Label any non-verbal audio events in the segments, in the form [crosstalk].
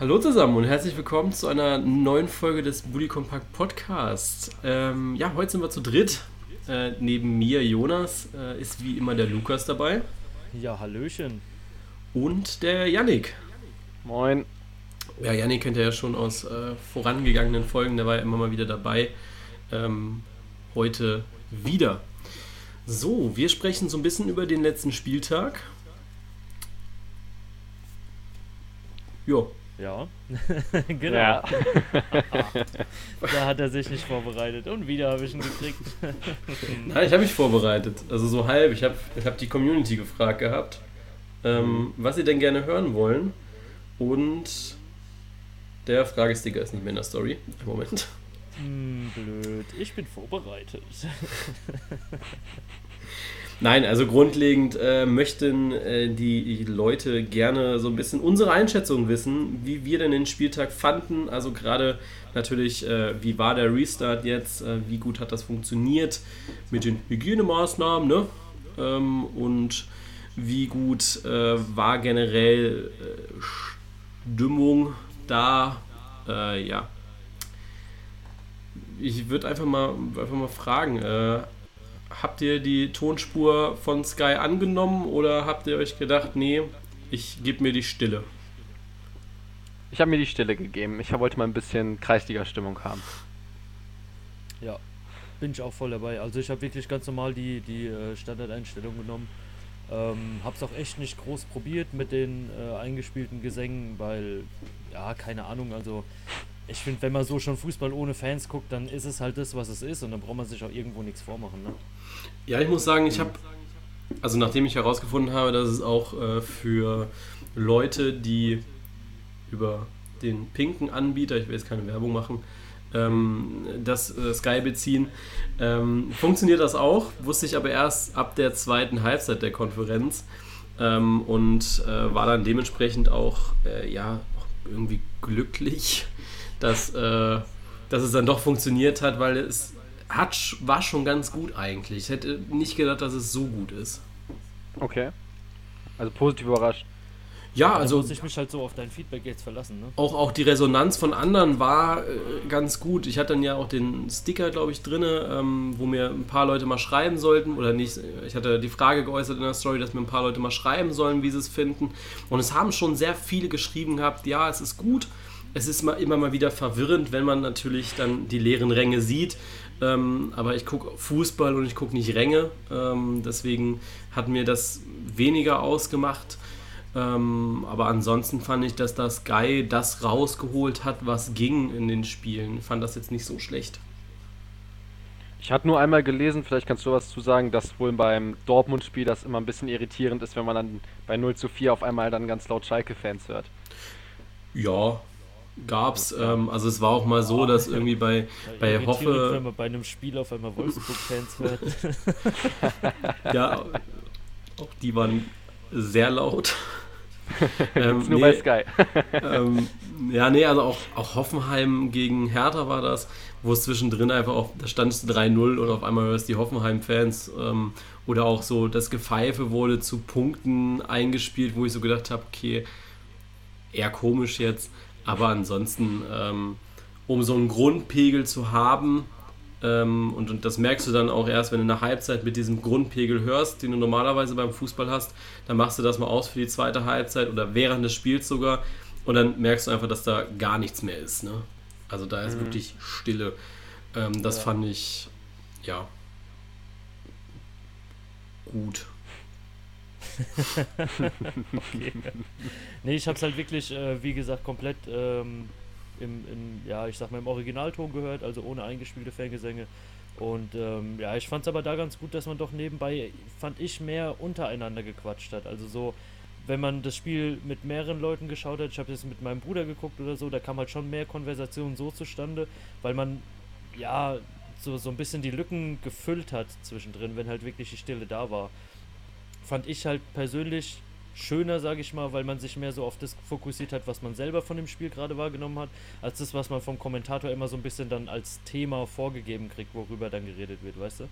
Hallo zusammen und herzlich willkommen zu einer neuen Folge des Bully Compact Podcasts. Ähm, ja, heute sind wir zu dritt. Äh, neben mir, Jonas, äh, ist wie immer der Lukas dabei. Ja, Hallöchen. Und der Yannick. Moin. Ja, Yannick kennt ihr ja schon aus äh, vorangegangenen Folgen, der war ja immer mal wieder dabei. Ähm, heute wieder. So, wir sprechen so ein bisschen über den letzten Spieltag. Jo. Ja, [laughs] genau. Ja. [laughs] da hat er sich nicht vorbereitet und wieder habe ich ihn gekriegt. [laughs] Nein, ich habe mich vorbereitet. Also so halb. Ich habe ich hab die Community gefragt gehabt, ähm, was sie denn gerne hören wollen. Und der Fragesticker ist nicht mehr in der Story. Moment. Hm, blöd. Ich bin vorbereitet. Nein, also grundlegend äh, möchten äh, die Leute gerne so ein bisschen unsere Einschätzung wissen, wie wir denn den Spieltag fanden. Also gerade natürlich, äh, wie war der Restart jetzt, äh, wie gut hat das funktioniert mit den Hygienemaßnahmen, ne? Ähm, und wie gut äh, war generell äh, Stimmung da, ja. Ich würde einfach mal, einfach mal fragen, habt ihr die Tonspur von Sky angenommen oder habt ihr euch gedacht, nee, ich gebe mir die Stille? Ich habe mir die Stille gegeben. Ich wollte mal ein bisschen Kreisliga-Stimmung haben. Ja, bin ich auch voll dabei. Also ich habe wirklich ganz normal die, die äh, Standardeinstellung genommen. Ähm, hab's auch echt nicht groß probiert mit den äh, eingespielten Gesängen, weil, ja, keine Ahnung, also ich finde, wenn man so schon Fußball ohne Fans guckt, dann ist es halt das, was es ist und dann braucht man sich auch irgendwo nichts vormachen. Ne? Ja, ich muss sagen, ich habe, also nachdem ich herausgefunden habe, dass es auch äh, für Leute, die über den pinken Anbieter, ich will jetzt keine Werbung machen, ähm, das äh, Sky beziehen, ähm, funktioniert das auch, wusste ich aber erst ab der zweiten Halbzeit der Konferenz ähm, und äh, war dann dementsprechend auch, äh, ja, irgendwie glücklich, dass, äh, dass es dann doch funktioniert hat, weil es hat, war schon ganz gut eigentlich. Ich hätte nicht gedacht, dass es so gut ist. Okay. Also positiv überrascht. Ja, also. Da muss ich mich halt so auf dein Feedback jetzt verlassen, ne? Auch, auch die Resonanz von anderen war äh, ganz gut. Ich hatte dann ja auch den Sticker, glaube ich, drin, ähm, wo mir ein paar Leute mal schreiben sollten. Oder nicht. Ich hatte die Frage geäußert in der Story, dass mir ein paar Leute mal schreiben sollen, wie sie es finden. Und es haben schon sehr viele geschrieben gehabt, ja, es ist gut es ist mal, immer mal wieder verwirrend, wenn man natürlich dann die leeren Ränge sieht. Ähm, aber ich gucke Fußball und ich gucke nicht Ränge. Ähm, deswegen hat mir das weniger ausgemacht. Ähm, aber ansonsten fand ich, dass das Guy das rausgeholt hat, was ging in den Spielen. Ich fand das jetzt nicht so schlecht. Ich hatte nur einmal gelesen, vielleicht kannst du was zu sagen, dass wohl beim Dortmund-Spiel das immer ein bisschen irritierend ist, wenn man dann bei 0 zu 4 auf einmal dann ganz laut Schalke-Fans hört. Ja, gab's. Ähm, also es war auch mal so, dass irgendwie bei, bei Hoffe. Wenn man bei einem Spiel auf einmal Wolfsburg-Fans hört. [laughs] ja, auch die waren sehr laut. [laughs] ähm, nur nee, bei Sky. [laughs] ähm, ja, nee, also auch, auch Hoffenheim gegen Hertha war das, wo es zwischendrin einfach auch, da stand es 3-0 und auf einmal hörst die Hoffenheim-Fans ähm, oder auch so das Gepfeife wurde zu Punkten eingespielt, wo ich so gedacht habe, okay, eher komisch jetzt. Aber ansonsten, ähm, um so einen Grundpegel zu haben, ähm, und, und, das merkst du dann auch erst, wenn du nach Halbzeit mit diesem Grundpegel hörst, den du normalerweise beim Fußball hast, dann machst du das mal aus für die zweite Halbzeit oder während des Spiels sogar. Und dann merkst du einfach, dass da gar nichts mehr ist. Ne? Also da ist mhm. wirklich Stille. Ähm, das ja. fand ich, ja, gut. Okay. Nee, ich habe es halt wirklich, äh, wie gesagt, komplett ähm, im, im, ja, ich sag mal, im Originalton gehört, also ohne eingespielte Fangesänge. Und ähm, ja, ich fand es aber da ganz gut, dass man doch nebenbei, fand ich, mehr untereinander gequatscht hat. Also so, wenn man das Spiel mit mehreren Leuten geschaut hat, ich habe jetzt mit meinem Bruder geguckt oder so, da kam halt schon mehr Konversation so zustande, weil man ja so, so ein bisschen die Lücken gefüllt hat zwischendrin, wenn halt wirklich die Stille da war fand ich halt persönlich schöner, sage ich mal, weil man sich mehr so auf das fokussiert hat, was man selber von dem Spiel gerade wahrgenommen hat, als das, was man vom Kommentator immer so ein bisschen dann als Thema vorgegeben kriegt, worüber dann geredet wird, weißt du?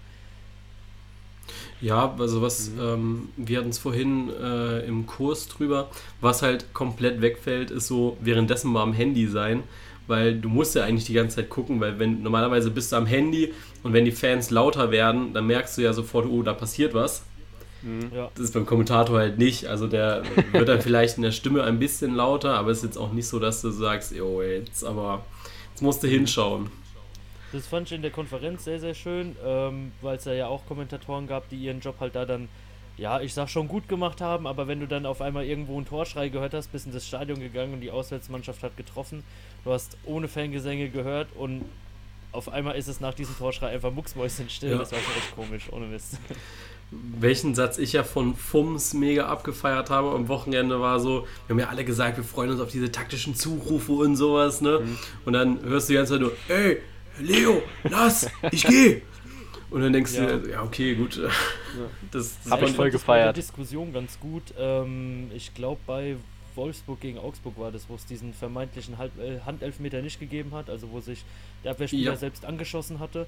Ja, also was, mhm. ähm, wir hatten es vorhin äh, im Kurs drüber, was halt komplett wegfällt, ist so währenddessen mal am Handy sein, weil du musst ja eigentlich die ganze Zeit gucken, weil wenn normalerweise bist du am Handy und wenn die Fans lauter werden, dann merkst du ja sofort, oh, da passiert was. Mhm. Ja. Das ist beim Kommentator halt nicht. Also der wird dann vielleicht in der Stimme ein bisschen lauter, aber es ist jetzt auch nicht so, dass du sagst, jo, jetzt aber jetzt musst du hinschauen. Das fand ich in der Konferenz sehr, sehr schön, ähm, weil es da ja auch Kommentatoren gab, die ihren Job halt da dann, ja, ich sag schon gut gemacht haben, aber wenn du dann auf einmal irgendwo einen Torschrei gehört hast, bist in das Stadion gegangen und die Auswärtsmannschaft hat getroffen, du hast ohne Fangesänge gehört und auf einmal ist es nach diesem Torschrei einfach mucksmäuschenstill, ja. das war schon echt komisch, ohne Mist. Welchen Satz ich ja von Fums mega abgefeiert habe am Wochenende war so, wir haben ja alle gesagt, wir freuen uns auf diese taktischen Zurufe und sowas, ne? Mhm. Und dann hörst du die ganze Zeit nur, ey, Leo, lass, ich geh. Und dann denkst ja. du, ja, okay, gut. Ja. Das, das habe ich voll gefeiert. Die Diskussion ganz gut. Ähm, ich glaube, bei Wolfsburg gegen Augsburg war das, wo es diesen vermeintlichen Halb äh, Handelfmeter nicht gegeben hat, also wo sich der Abwehrspieler ja. selbst angeschossen hatte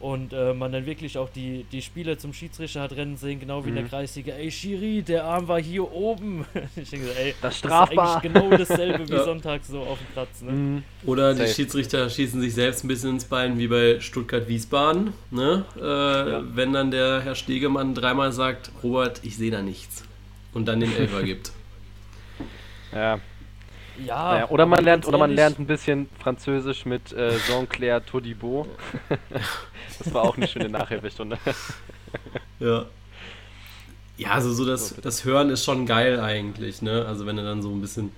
und äh, man dann wirklich auch die, die Spieler zum Schiedsrichter hat rennen sehen, genau wie mhm. in der mhm. Kreisliga. Ey, Schiri, der Arm war hier oben. [laughs] ich denke, ey, das, strafbar. das ist eigentlich genau dasselbe wie [laughs] ja. Sonntag so auf dem Platz. Ne? Mhm. Oder Safe. die Schiedsrichter schießen sich selbst ein bisschen ins Bein, wie bei Stuttgart-Wiesbaden. Ne? Äh, ja. Wenn dann der Herr Stegemann dreimal sagt, Robert, ich sehe da nichts. Und dann den Elfer [laughs] gibt. Ja, ja, naja, oder man lernt oder man lernt ein bisschen Französisch mit äh, Jean-Claire Todibo. [laughs] das war auch eine schöne Nachhilfestunde. ja. Ja, also so das, das Hören ist schon geil eigentlich, ne? Also wenn du dann so ein bisschen,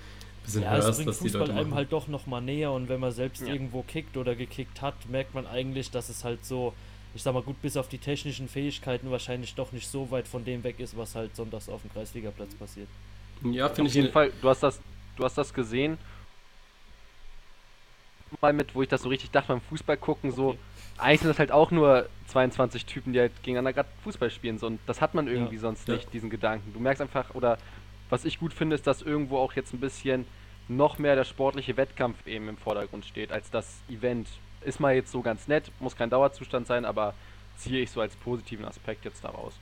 bisschen ja, hörst, was die Leute machen. einem halt doch nochmal näher und wenn man selbst ja. irgendwo kickt oder gekickt hat, merkt man eigentlich, dass es halt so, ich sag mal gut, bis auf die technischen Fähigkeiten wahrscheinlich doch nicht so weit von dem weg ist, was halt sonntags auf dem Kreisligaplatz passiert. Ja, finde ich. Auf jeden Fall, du hast das, du hast das gesehen. Mal mit, wo ich das so richtig dachte beim Fußball gucken, so, okay. eigentlich sind das halt auch nur 22 Typen, die halt gegeneinander gerade Fußball spielen. So, und das hat man irgendwie ja. sonst nicht, ja. diesen Gedanken. Du merkst einfach, oder was ich gut finde, ist, dass irgendwo auch jetzt ein bisschen noch mehr der sportliche Wettkampf eben im Vordergrund steht, als das Event. Ist mal jetzt so ganz nett, muss kein Dauerzustand sein, aber ziehe ich so als positiven Aspekt jetzt daraus.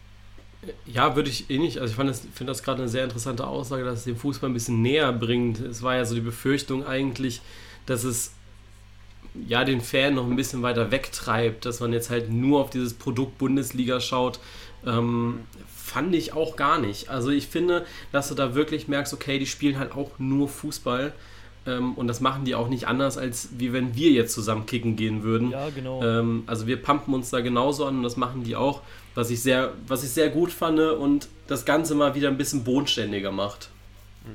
Ja, würde ich eh nicht. Also ich das, finde das gerade eine sehr interessante Aussage, dass es den Fußball ein bisschen näher bringt. Es war ja so die Befürchtung eigentlich, dass es ja den Fan noch ein bisschen weiter wegtreibt, dass man jetzt halt nur auf dieses Produkt Bundesliga schaut. Ähm, fand ich auch gar nicht. Also ich finde, dass du da wirklich merkst, okay, die spielen halt auch nur Fußball. Ähm, und das machen die auch nicht anders, als wie wenn wir jetzt zusammen kicken gehen würden. Ja, genau. Ähm, also wir pumpen uns da genauso an und das machen die auch, was ich sehr, was ich sehr gut fand und das Ganze mal wieder ein bisschen bodenständiger macht.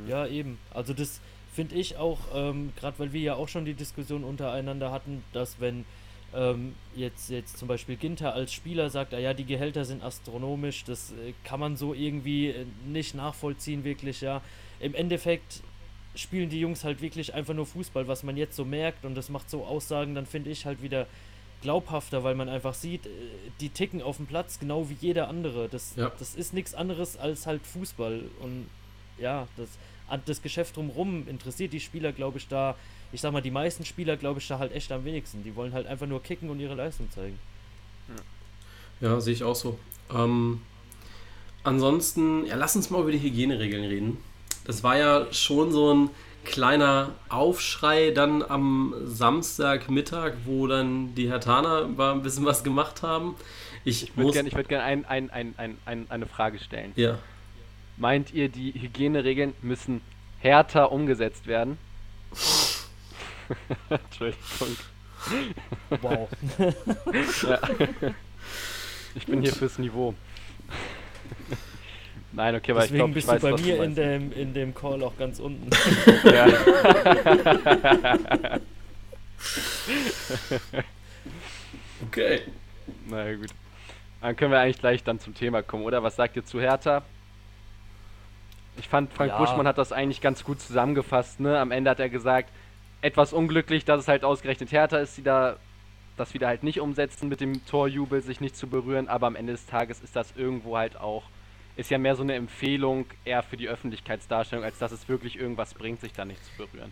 Ja, eben. Also das finde ich auch, ähm, gerade weil wir ja auch schon die Diskussion untereinander hatten, dass wenn ähm, jetzt, jetzt zum Beispiel Ginter als Spieler sagt, ah ja, die Gehälter sind astronomisch, das äh, kann man so irgendwie äh, nicht nachvollziehen, wirklich, ja. Im Endeffekt spielen die Jungs halt wirklich einfach nur Fußball, was man jetzt so merkt und das macht so Aussagen, dann finde ich halt wieder glaubhafter, weil man einfach sieht, äh, die ticken auf dem Platz genau wie jeder andere. Das, ja. das ist nichts anderes als halt Fußball und ja, das, das Geschäft drumherum interessiert die Spieler, glaube ich, da, ich sag mal, die meisten Spieler, glaube ich, da halt echt am wenigsten. Die wollen halt einfach nur kicken und ihre Leistung zeigen. Ja, ja sehe ich auch so. Ähm, ansonsten, ja, lass uns mal über die Hygieneregeln reden das war ja schon so ein kleiner Aufschrei dann am Samstagmittag, wo dann die Hertaner ein bisschen was gemacht haben. Ich, ich würde gerne gern ein, ein, ein, ein, eine Frage stellen. Ja. Meint ihr, die Hygieneregeln müssen härter umgesetzt werden? [laughs] Entschuldigung. Wow. [laughs] ja. Ich bin hier fürs Niveau. Nein, okay, weil Deswegen ich glaube, ich weiß, bist du bei mir in dem, in dem Call auch ganz unten. [laughs] Ja. [laughs] okay. Na ja, gut. Dann können wir eigentlich gleich dann zum Thema kommen, oder? Was sagt ihr zu Hertha? Ich fand, Frank ja. Buschmann hat das eigentlich ganz gut zusammengefasst. Ne? Am Ende hat er gesagt, etwas unglücklich, dass es halt ausgerechnet Hertha ist, die da das wieder halt nicht umsetzen mit dem Torjubel, sich nicht zu berühren, aber am Ende des Tages ist das irgendwo halt auch ist ja mehr so eine Empfehlung eher für die Öffentlichkeitsdarstellung, als dass es wirklich irgendwas bringt, sich da nicht zu berühren.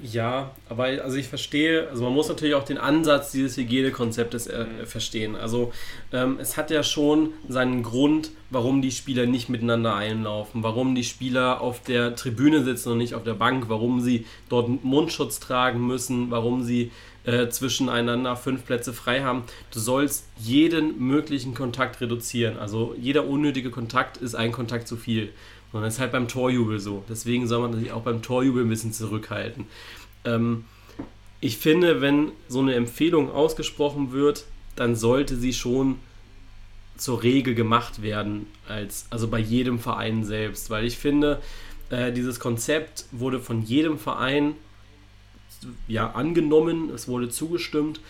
Ja, aber also ich verstehe, also man muss natürlich auch den Ansatz dieses Hygienekonzeptes äh, mhm. verstehen. Also ähm, es hat ja schon seinen Grund, warum die Spieler nicht miteinander einlaufen, warum die Spieler auf der Tribüne sitzen und nicht auf der Bank, warum sie dort Mundschutz tragen müssen, warum sie äh, zwischeneinander fünf Plätze frei haben. Du sollst jeden möglichen Kontakt reduzieren. Also jeder unnötige Kontakt ist ein Kontakt zu viel. Und das ist halt beim Torjubel so. Deswegen soll man sich auch beim Torjubel ein bisschen zurückhalten. Ähm, ich finde, wenn so eine Empfehlung ausgesprochen wird, dann sollte sie schon zur Regel gemacht werden, als, also bei jedem Verein selbst. Weil ich finde, äh, dieses Konzept wurde von jedem Verein ja, angenommen, es wurde zugestimmt.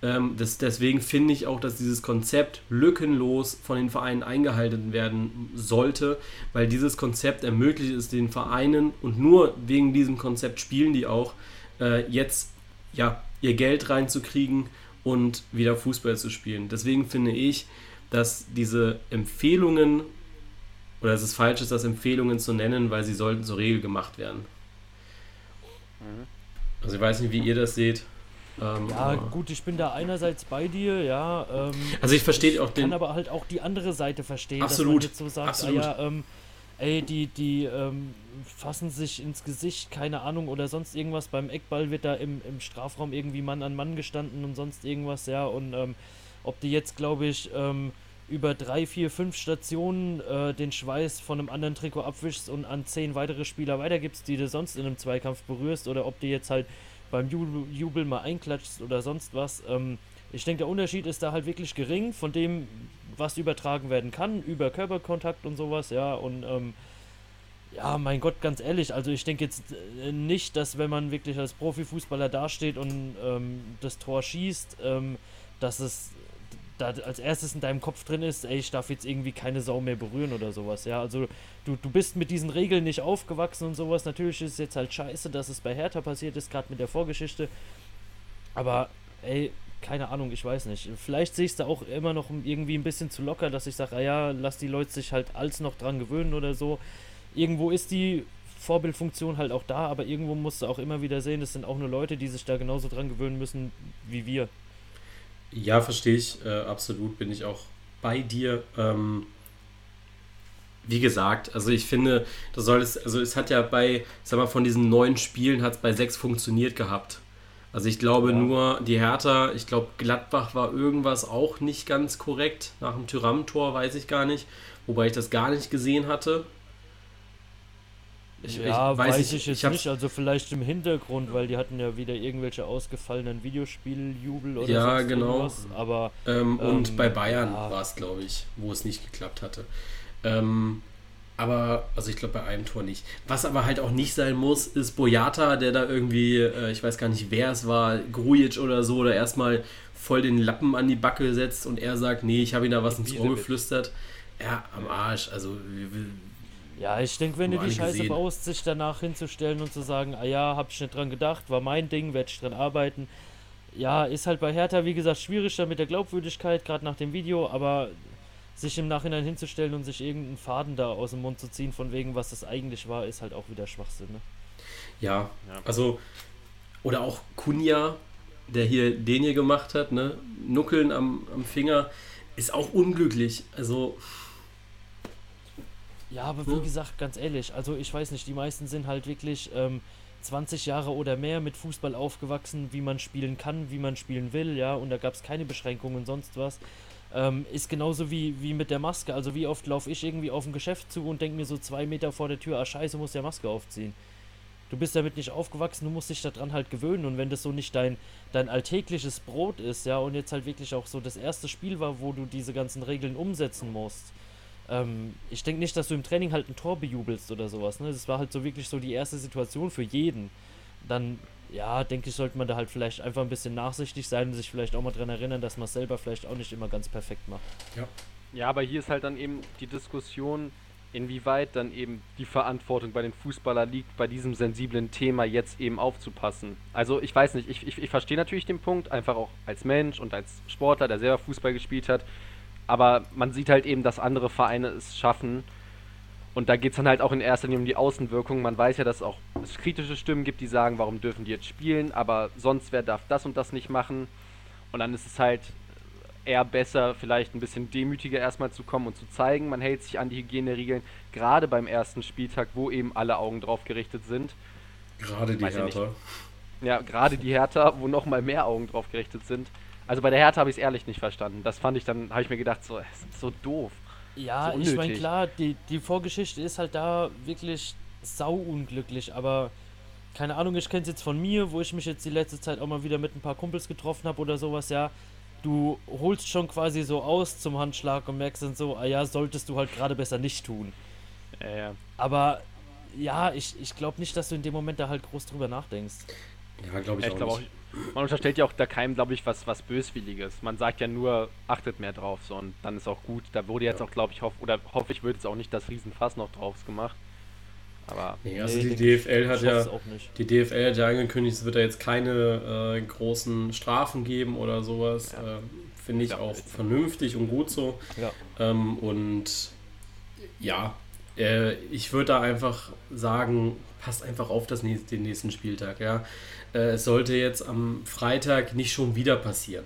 Ähm, das, deswegen finde ich auch, dass dieses Konzept lückenlos von den Vereinen eingehalten werden sollte, weil dieses Konzept ermöglicht es den Vereinen und nur wegen diesem Konzept spielen die auch äh, jetzt ja, ihr Geld reinzukriegen und wieder Fußball zu spielen. Deswegen finde ich, dass diese Empfehlungen oder es falsch ist, das Empfehlungen zu nennen, weil sie sollten zur Regel gemacht werden. Mhm. Also ich weiß nicht, wie ihr das seht. Ähm, ja, gut, ich bin da einerseits bei dir, ja. Ähm, also ich verstehe auch den. Ich kann aber halt auch die andere Seite verstehen, absolut, dass man jetzt so sagt, absolut. Ah, ja, ähm, ey, die, die ähm, fassen sich ins Gesicht, keine Ahnung, oder sonst irgendwas. Beim Eckball wird da im, im Strafraum irgendwie Mann an Mann gestanden und sonst irgendwas, ja. Und ähm, ob die jetzt, glaube ich, ähm, über drei, vier, fünf Stationen äh, den Schweiß von einem anderen Trikot abwischst und an zehn weitere Spieler weitergibst, die du sonst in einem Zweikampf berührst, oder ob die jetzt halt beim Jubel, Jubel mal einklatschst oder sonst was. Ähm, ich denke, der Unterschied ist da halt wirklich gering von dem, was übertragen werden kann, über Körperkontakt und sowas, ja, und ähm, ja, mein Gott, ganz ehrlich, also ich denke jetzt äh, nicht, dass wenn man wirklich als Profifußballer dasteht und ähm, das Tor schießt, ähm, dass es da als erstes in deinem Kopf drin ist, ey, ich darf jetzt irgendwie keine Sau mehr berühren oder sowas, ja. Also du, du bist mit diesen Regeln nicht aufgewachsen und sowas. Natürlich ist es jetzt halt scheiße, dass es bei Hertha passiert ist, gerade mit der Vorgeschichte. Aber, ey, keine Ahnung, ich weiß nicht. Vielleicht sehe ich es da auch immer noch irgendwie ein bisschen zu locker, dass ich sage, ah ja, lass die Leute sich halt als noch dran gewöhnen oder so. Irgendwo ist die Vorbildfunktion halt auch da, aber irgendwo musst du auch immer wieder sehen, das sind auch nur Leute, die sich da genauso dran gewöhnen müssen wie wir. Ja, verstehe ich. Äh, absolut bin ich auch bei dir. Ähm, wie gesagt, also ich finde, das soll es, also es hat ja bei, sag mal, von diesen neun Spielen hat es bei sechs funktioniert gehabt. Also ich glaube ja. nur, die Hertha, ich glaube Gladbach war irgendwas auch nicht ganz korrekt. Nach dem Tyram-Tor weiß ich gar nicht, wobei ich das gar nicht gesehen hatte. Ich, ja, ich weiß, weiß, ich, jetzt ich nicht. Also vielleicht im Hintergrund, weil die hatten ja wieder irgendwelche ausgefallenen Videospieljubel oder Ja, genau. Irgendwas. Aber, ähm, und ähm, bei Bayern ja. war es, glaube ich, wo es nicht geklappt hatte. Ähm, aber, also ich glaube bei einem Tor nicht. Was aber halt auch nicht sein muss, ist Boyata, der da irgendwie, äh, ich weiß gar nicht wer es war, Grujic oder so, da erstmal voll den Lappen an die Backe setzt und er sagt, nee, ich habe ihm da was ins Ohr geflüstert. Ja, am Arsch. Also ja, ich denke, wenn du die Scheiße gesehen. baust, sich danach hinzustellen und zu sagen, ah ja, hab ich nicht dran gedacht, war mein Ding, werde ich dran arbeiten. Ja, ist halt bei Hertha, wie gesagt, schwierig dann mit der Glaubwürdigkeit, gerade nach dem Video, aber sich im Nachhinein hinzustellen und sich irgendeinen Faden da aus dem Mund zu ziehen, von wegen, was das eigentlich war, ist halt auch wieder Schwachsinn, ne? Ja, ja. also, oder auch Kunja, der hier den hier gemacht hat, ne? Nuckeln am, am Finger, ist auch unglücklich. Also, ja, aber wie gesagt, ganz ehrlich, also ich weiß nicht, die meisten sind halt wirklich ähm, 20 Jahre oder mehr mit Fußball aufgewachsen, wie man spielen kann, wie man spielen will, ja, und da gab es keine Beschränkungen und sonst was. Ähm, ist genauso wie, wie mit der Maske. Also wie oft laufe ich irgendwie auf ein Geschäft zu und denke mir so zwei Meter vor der Tür, ah scheiße, muss der Maske aufziehen. Du bist damit nicht aufgewachsen, du musst dich daran halt gewöhnen und wenn das so nicht dein, dein alltägliches Brot ist, ja, und jetzt halt wirklich auch so das erste Spiel war, wo du diese ganzen Regeln umsetzen musst, ähm, ich denke nicht, dass du im Training halt ein Tor bejubelst oder sowas. Ne? Das war halt so wirklich so die erste Situation für jeden. Dann, ja, denke ich, sollte man da halt vielleicht einfach ein bisschen nachsichtig sein und sich vielleicht auch mal dran erinnern, dass man es selber vielleicht auch nicht immer ganz perfekt macht. Ja. Ja, aber hier ist halt dann eben die Diskussion, inwieweit dann eben die Verantwortung bei den Fußballern liegt, bei diesem sensiblen Thema jetzt eben aufzupassen. Also ich weiß nicht, ich, ich, ich verstehe natürlich den Punkt, einfach auch als Mensch und als Sportler, der selber Fußball gespielt hat, aber man sieht halt eben, dass andere Vereine es schaffen. Und da geht es dann halt auch in erster Linie um die Außenwirkung. Man weiß ja, dass es auch kritische Stimmen gibt, die sagen, warum dürfen die jetzt spielen, aber sonst wer darf das und das nicht machen. Und dann ist es halt eher besser, vielleicht ein bisschen demütiger erstmal zu kommen und zu zeigen, man hält sich an die Hygieneregeln, gerade beim ersten Spieltag, wo eben alle Augen drauf gerichtet sind. Gerade die Hertha. Ja, gerade die Hertha, wo nochmal mehr Augen drauf gerichtet sind. Also bei der Hertha habe ich es ehrlich nicht verstanden. Das fand ich dann, habe ich mir gedacht, so, so doof. Ja, so ich meine, klar, die, die Vorgeschichte ist halt da wirklich sau unglücklich, aber keine Ahnung, ich kenne es jetzt von mir, wo ich mich jetzt die letzte Zeit auch mal wieder mit ein paar Kumpels getroffen habe oder sowas, ja. Du holst schon quasi so aus zum Handschlag und merkst dann so, ah ja, solltest du halt gerade besser nicht tun. Ja, ja. Aber ja, ich, ich glaube nicht, dass du in dem Moment da halt groß drüber nachdenkst. Ja, glaube ich, ich, auch, glaub auch Man unterstellt ja auch da keinem, glaube ich, was, was Böswilliges. Man sagt ja nur, achtet mehr drauf, so und dann ist auch gut. Da wurde jetzt ja. auch, glaube ich, hoff, oder hoffe ich, wird jetzt auch nicht das Riesenfass noch drauf gemacht. Aber nee, also nee, die DFL hat ja die DFL hat ja angekündigt, es wird da jetzt keine äh, großen Strafen geben oder sowas. Ja. Äh, Finde ich ja, auch vernünftig und gut so. Ja. Ähm, und ja, äh, ich würde da einfach sagen, passt einfach auf das nächste, den nächsten Spieltag. Ja, äh, es sollte jetzt am Freitag nicht schon wieder passieren.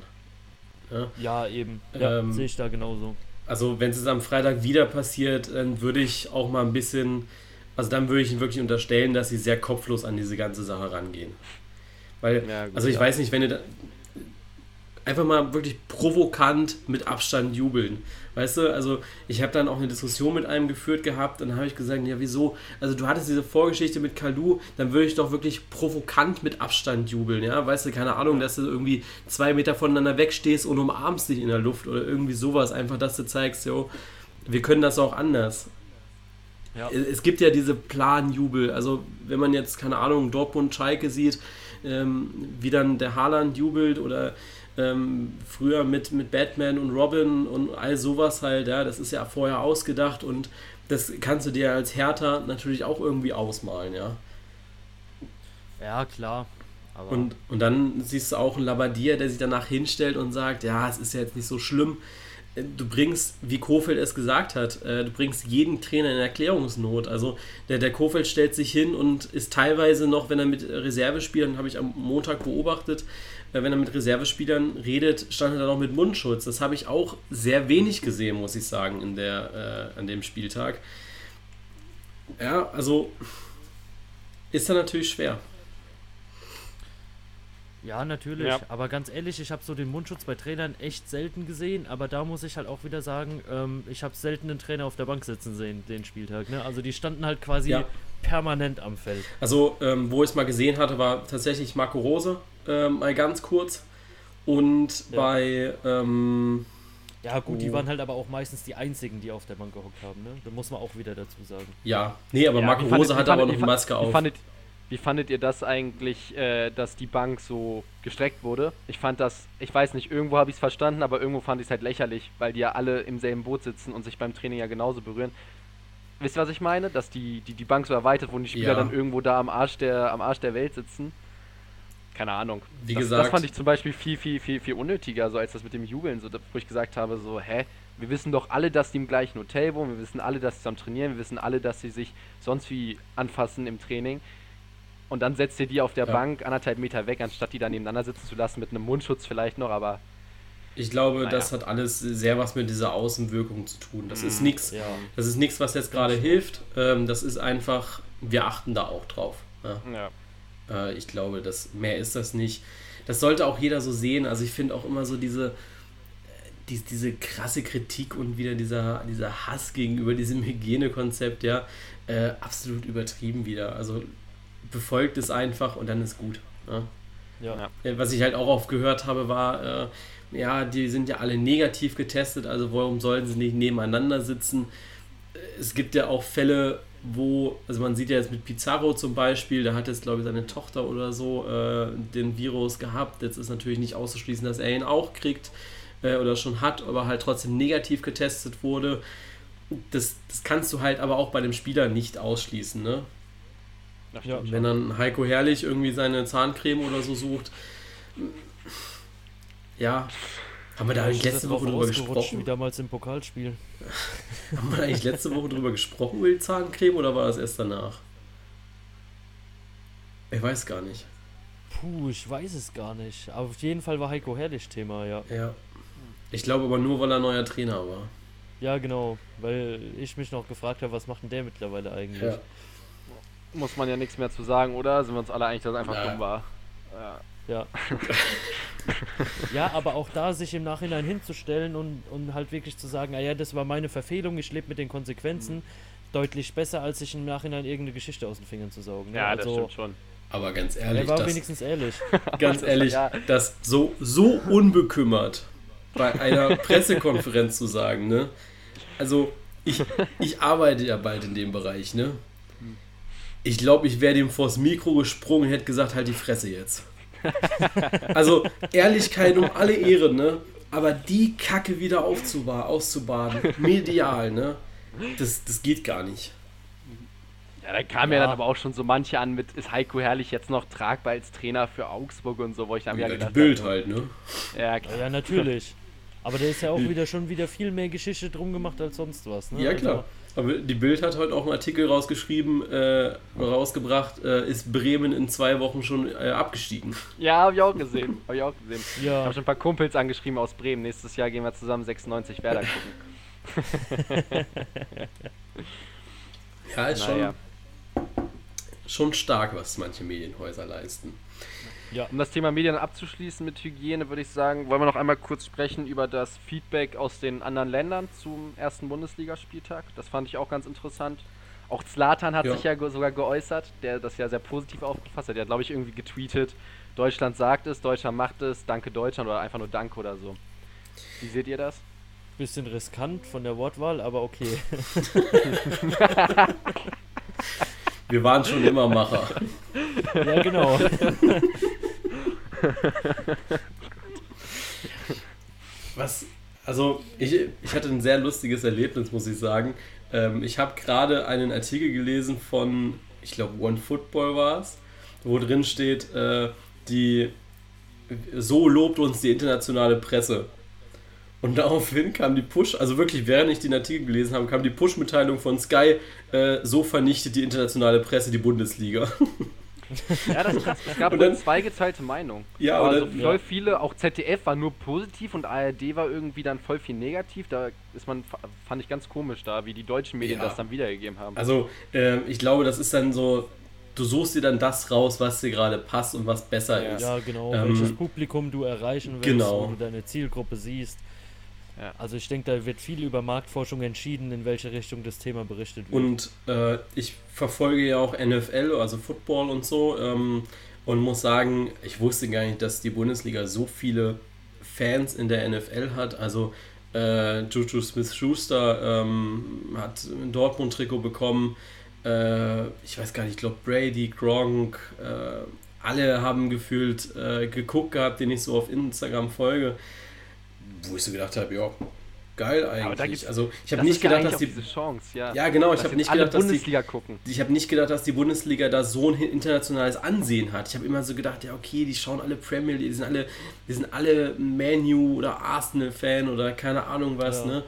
Ja, ja eben. Ja, ähm, sehe ich da genauso. Also wenn es am Freitag wieder passiert, dann würde ich auch mal ein bisschen also dann würde ich ihnen wirklich unterstellen, dass sie sehr kopflos an diese ganze Sache rangehen. Weil, ja, gut, also ich weiß nicht, wenn ihr da, einfach mal wirklich provokant mit Abstand jubeln. Weißt du, also ich habe dann auch eine Diskussion mit einem geführt gehabt, dann habe ich gesagt, ja wieso, also du hattest diese Vorgeschichte mit Kalu, dann würde ich doch wirklich provokant mit Abstand jubeln, ja, weißt du, keine Ahnung, dass du irgendwie zwei Meter voneinander wegstehst und umarmst dich in der Luft oder irgendwie sowas, einfach, dass du zeigst, jo, wir können das auch anders. Ja. Es gibt ja diese Planjubel. Also, wenn man jetzt, keine Ahnung, Dortmund, Schalke sieht, ähm, wie dann der Haaland jubelt oder ähm, früher mit, mit Batman und Robin und all sowas halt, ja, das ist ja vorher ausgedacht und das kannst du dir als Härter natürlich auch irgendwie ausmalen, ja. Ja, klar. und, und dann siehst du auch einen Labadier, der sich danach hinstellt und sagt, ja, es ist ja jetzt nicht so schlimm du bringst, wie Kofeld es gesagt hat, äh, du bringst jeden Trainer in Erklärungsnot. Also der, der Kofeld stellt sich hin und ist teilweise noch, wenn er mit Reservespielern, habe ich am Montag beobachtet, äh, wenn er mit Reservespielern redet, stand er da noch mit Mundschutz. Das habe ich auch sehr wenig gesehen, muss ich sagen, in der, äh, an dem Spieltag. Ja, also ist dann natürlich schwer. Ja, natürlich. Ja. Aber ganz ehrlich, ich habe so den Mundschutz bei Trainern echt selten gesehen. Aber da muss ich halt auch wieder sagen, ähm, ich habe selten einen Trainer auf der Bank sitzen sehen, den Spieltag. Ne? Also die standen halt quasi ja. permanent am Feld. Also, ähm, wo ich es mal gesehen hatte, war tatsächlich Marco Rose ähm, mal ganz kurz. Und ja. bei. Ähm, ja, gut, oh. die waren halt aber auch meistens die einzigen, die auf der Bank gehockt haben. Ne? Da muss man auch wieder dazu sagen. Ja, nee, aber Marco Rose hatte aber noch eine Maske auf. Fandet, wie fandet ihr das eigentlich, äh, dass die Bank so gestreckt wurde? Ich fand das, ich weiß nicht, irgendwo habe ich es verstanden, aber irgendwo fand ich es halt lächerlich, weil die ja alle im selben Boot sitzen und sich beim Training ja genauso berühren. Wisst ihr, was ich meine? Dass die, die, die Bank so erweitert, wo die Spieler ja. dann irgendwo da am Arsch, der, am Arsch der Welt sitzen. Keine Ahnung. Wie das, gesagt. Das fand ich zum Beispiel viel, viel, viel, viel unnötiger, so als das mit dem Jubeln, so, wo ich gesagt habe, so, hä? Wir wissen doch alle, dass die im gleichen Hotel wohnen, wir wissen alle, dass sie zusammen trainieren, wir wissen alle, dass sie sich sonst wie anfassen im Training und dann setzt ihr die auf der ja. Bank anderthalb Meter weg, anstatt die da nebeneinander sitzen zu lassen, mit einem Mundschutz vielleicht noch, aber. Ich glaube, naja. das hat alles sehr was mit dieser Außenwirkung zu tun. Das mm, ist nichts, ja. das ist nichts, was jetzt gerade hilft. Ähm, das ist einfach, wir achten da auch drauf. Ja. ja. Äh, ich glaube, das mehr ist das nicht. Das sollte auch jeder so sehen. Also ich finde auch immer so diese, die, diese krasse Kritik und wieder dieser, dieser Hass gegenüber diesem Hygienekonzept, ja, äh, absolut übertrieben wieder. Also befolgt es einfach und dann ist gut. Ne? Ja. Äh, was ich halt auch oft gehört habe, war, äh, ja, die sind ja alle negativ getestet, also warum sollen sie nicht nebeneinander sitzen? Es gibt ja auch Fälle, wo, also man sieht ja jetzt mit Pizarro zum Beispiel, da hat jetzt, glaube ich, seine Tochter oder so äh, den Virus gehabt. Jetzt ist natürlich nicht auszuschließen, dass er ihn auch kriegt äh, oder schon hat, aber halt trotzdem negativ getestet wurde. Das, das kannst du halt aber auch bei dem Spieler nicht ausschließen, ne? Ja, wenn dann Heiko Herrlich irgendwie seine Zahncreme oder so sucht. Ja, haben wir da ja, letzte Woche drüber gesprochen? Wie damals im Pokalspiel. [laughs] Haben wir eigentlich letzte Woche drüber gesprochen, über die Zahncreme, oder war das erst danach? Ich weiß gar nicht. Puh, ich weiß es gar nicht. Aber auf jeden Fall war Heiko Herrlich Thema, ja. Ja. Ich glaube aber nur, weil er neuer Trainer war. Ja, genau. Weil ich mich noch gefragt habe, was macht denn der mittlerweile eigentlich? Ja. Muss man ja nichts mehr zu sagen, oder? Sind wir uns alle einig, dass es einfach ja. dumm war? Ja. Ja. ja, aber auch da sich im Nachhinein hinzustellen und, und halt wirklich zu sagen, ah ja, das war meine Verfehlung, ich lebe mit den Konsequenzen, mhm. deutlich besser, als sich im Nachhinein irgendeine Geschichte aus den Fingern zu saugen. Ne? Ja, also, das stimmt schon. Aber ganz ehrlich. Er war das, wenigstens ehrlich. [laughs] Ganz ehrlich, ja. das so, so unbekümmert bei einer Pressekonferenz zu sagen, ne? Also, ich, ich arbeite ja bald in dem Bereich, ne? Ich glaube, ich wäre dem vors Mikro gesprungen und hätte gesagt, halt die Fresse jetzt. [laughs] Also, Ehrlichkeit um alle Ehre, ne? Aber die Kacke wieder auszubaden, medial, ne? Das, das geht gar nicht. Ja, da kam ja. ja. dann aber auch schon so manche an mit, ist Heiko Herrlich jetzt noch tragbar als Trainer für Augsburg und so, wo ich dann wieder ja, gedacht Bild hab, halt, ne? Ja, klar. ja, natürlich. [laughs] Aber da ist ja auch wieder schon wieder viel mehr Geschichte drum gemacht als sonst was, ne? Ja, klar. Also, aber die Bild hat heute auch einen Artikel rausgeschrieben, äh, rausgebracht, äh, ist Bremen in zwei Wochen schon äh, abgestiegen. Ja, habe ich auch gesehen. Habe ich auch gesehen. Ja. Ich habe schon ein paar Kumpels angeschrieben aus Bremen. Nächstes Jahr gehen wir zusammen 96 Werder gucken. [laughs] ja, ist schon schon stark, was manche Medienhäuser leisten. Ja. Um das Thema Medien abzuschließen mit Hygiene, würde ich sagen, wollen wir noch einmal kurz sprechen über das Feedback aus den anderen Ländern zum ersten Bundesligaspieltag. Das fand ich auch ganz interessant. Auch Zlatan hat ja. sich ja sogar geäußert, der das ja sehr positiv aufgefasst hat. Der hat, glaube ich, irgendwie getweetet, Deutschland sagt es, Deutschland macht es, danke Deutschland oder einfach nur Danke oder so. Wie seht ihr das? Bisschen riskant von der Wortwahl, aber okay. [laughs] Wir waren schon immer Macher. Ja, genau. [laughs] [laughs] Was, also ich, ich hatte ein sehr lustiges Erlebnis, muss ich sagen. Ähm, ich habe gerade einen Artikel gelesen von, ich glaube, One Football war es, wo drin steht, äh, die so lobt uns die internationale Presse. Und daraufhin kam die Push, also wirklich während ich den Artikel gelesen habe, kam die Push-Mitteilung von Sky, äh, so vernichtet die internationale Presse die Bundesliga. [laughs] Ja, das, das, es gab dann, zwei geteilte Meinungen. Ja, aber also voll ja. viele, auch ZDF war nur positiv und ARD war irgendwie dann voll viel negativ. Da ist man, fand ich ganz komisch da, wie die deutschen Medien ja. das dann wiedergegeben haben. Also, äh, ich glaube, das ist dann so, du suchst dir dann das raus, was dir gerade passt und was besser ja. ist. Ja, genau, ähm, welches Publikum du erreichen willst, genau. wo du deine Zielgruppe siehst. Ja. Also ich denke, da wird viel über Marktforschung entschieden, in welche Richtung das Thema berichtet wird. Und äh, ich verfolge ja auch NFL, also Football und so, ähm, und muss sagen, ich wusste gar nicht, dass die Bundesliga so viele Fans in der NFL hat. Also äh, Juju Smith-Schuster ähm, hat ein Dortmund-Trikot bekommen. Äh, ich weiß gar nicht, ich glaube Brady, Gronk, äh, alle haben gefühlt äh, geguckt gehabt, den ich so auf Instagram folge wo ich so gedacht habe, ja, geil eigentlich. also ich habe nicht gedacht, dass die Chance, ja. Ja, genau, ich habe nicht gedacht, dass die gucken. Ich habe nicht gedacht, dass die Bundesliga da so ein internationales Ansehen hat. Ich habe immer so gedacht, ja, okay, die schauen alle Premier League, die sind alle die sind alle Manu oder Arsenal Fan oder keine Ahnung was, ja. ne?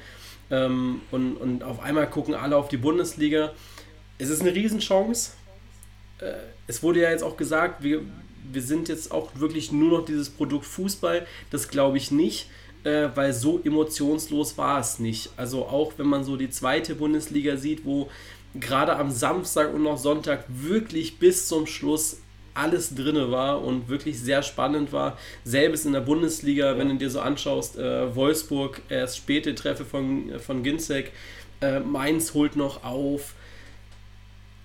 Ähm, und, und auf einmal gucken alle auf die Bundesliga. Es ist eine Riesenchance. Äh, es wurde ja jetzt auch gesagt, wir, wir sind jetzt auch wirklich nur noch dieses Produkt Fußball. Das glaube ich nicht äh, weil so emotionslos war es nicht. Also auch wenn man so die zweite Bundesliga sieht, wo gerade am Samstag und noch Sonntag wirklich bis zum Schluss alles drinne war und wirklich sehr spannend war. Selbst in der Bundesliga, wenn du dir so anschaust, äh, Wolfsburg, erst späte Treffe von, von Ginzek, äh, Mainz holt noch auf,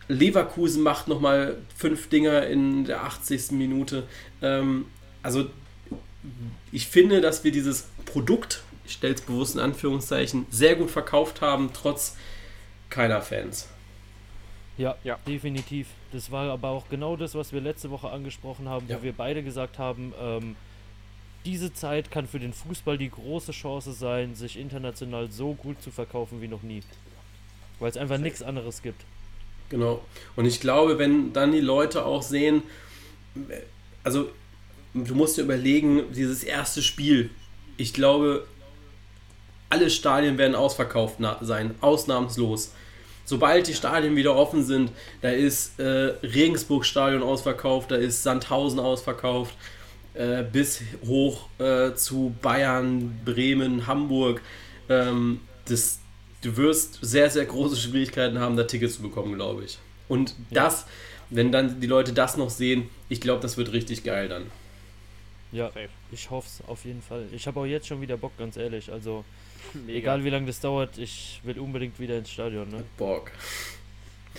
Leverkusen macht nochmal fünf Dinger in der 80. Minute. Ähm, also ich finde, dass wir dieses Produkt, ich stelle es bewusst in Anführungszeichen, sehr gut verkauft haben, trotz keiner Fans. Ja, ja, definitiv. Das war aber auch genau das, was wir letzte Woche angesprochen haben, wo ja. wir beide gesagt haben, ähm, diese Zeit kann für den Fußball die große Chance sein, sich international so gut zu verkaufen wie noch nie. Weil es einfach nichts anderes gibt. Genau. Und ich glaube, wenn dann die Leute auch sehen, also du musst dir überlegen, dieses erste Spiel, ich glaube, alle Stadien werden ausverkauft sein, ausnahmslos. Sobald die Stadien wieder offen sind, da ist äh, Regensburg-Stadion ausverkauft, da ist Sandhausen ausverkauft, äh, bis hoch äh, zu Bayern, Bremen, Hamburg. Ähm, das, du wirst sehr, sehr große Schwierigkeiten haben, da Tickets zu bekommen, glaube ich. Und das, wenn dann die Leute das noch sehen, ich glaube, das wird richtig geil dann. Ja, ich hoffe es auf jeden Fall. Ich habe auch jetzt schon wieder Bock, ganz ehrlich. Also, [laughs] Mega. egal wie lange das dauert, ich will unbedingt wieder ins Stadion. Ne? Bock.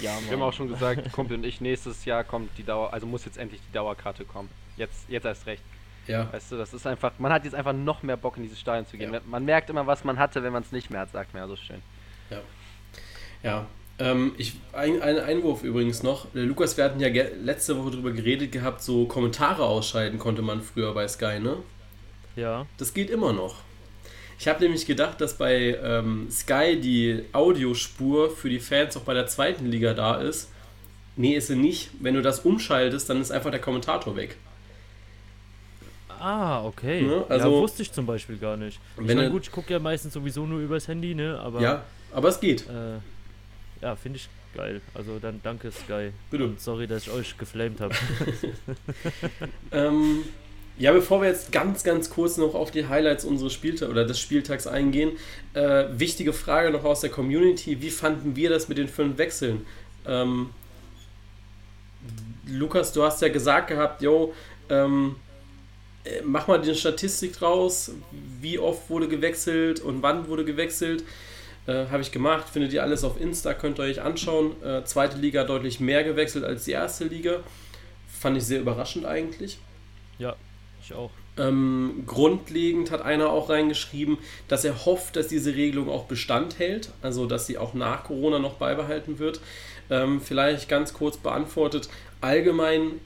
Ja, Mann. Wir haben auch schon gesagt, [laughs] Kumpel und ich, nächstes Jahr kommt die Dauer, also muss jetzt endlich die Dauerkarte kommen. Jetzt, jetzt erst recht. Ja. Weißt du, das ist einfach, man hat jetzt einfach noch mehr Bock in dieses Stadion zu gehen. Ja. Man merkt immer, was man hatte, wenn man es nicht mehr hat, sagt man ja so schön. Ja. Ja, ähm, ich, ein, ein Einwurf übrigens noch. Lukas, wir hatten ja letzte Woche darüber geredet gehabt, so Kommentare ausschalten konnte man früher bei Sky, ne? Ja. Das geht immer noch. Ich habe nämlich gedacht, dass bei ähm, Sky die Audiospur für die Fans auch bei der zweiten Liga da ist. Nee, ist sie nicht. Wenn du das umschaltest, dann ist einfach der Kommentator weg. Ah, okay. Ne? Also, ja, wusste ich zum Beispiel gar nicht. Ich meine, gut, ich gucke ja meistens sowieso nur übers Handy, ne? Aber, ja, aber es geht. Äh, ja, finde ich geil. Also dann danke Sky. Bitte. Und sorry, dass ich euch geflamed habe. [laughs] ähm, ja, bevor wir jetzt ganz, ganz kurz noch auf die Highlights unseres Spieltags oder des Spieltags eingehen, äh, wichtige Frage noch aus der Community. Wie fanden wir das mit den fünf Wechseln? Ähm, Lukas, du hast ja gesagt gehabt, yo, ähm, äh, mach mal die Statistik draus, wie oft wurde gewechselt und wann wurde gewechselt. Äh, Habe ich gemacht, findet ihr alles auf Insta, könnt ihr euch anschauen. Äh, zweite Liga deutlich mehr gewechselt als die erste Liga. Fand ich sehr überraschend eigentlich. Ja, ich auch. Ähm, grundlegend hat einer auch reingeschrieben, dass er hofft, dass diese Regelung auch Bestand hält, also dass sie auch nach Corona noch beibehalten wird. Ähm, vielleicht ganz kurz beantwortet, allgemein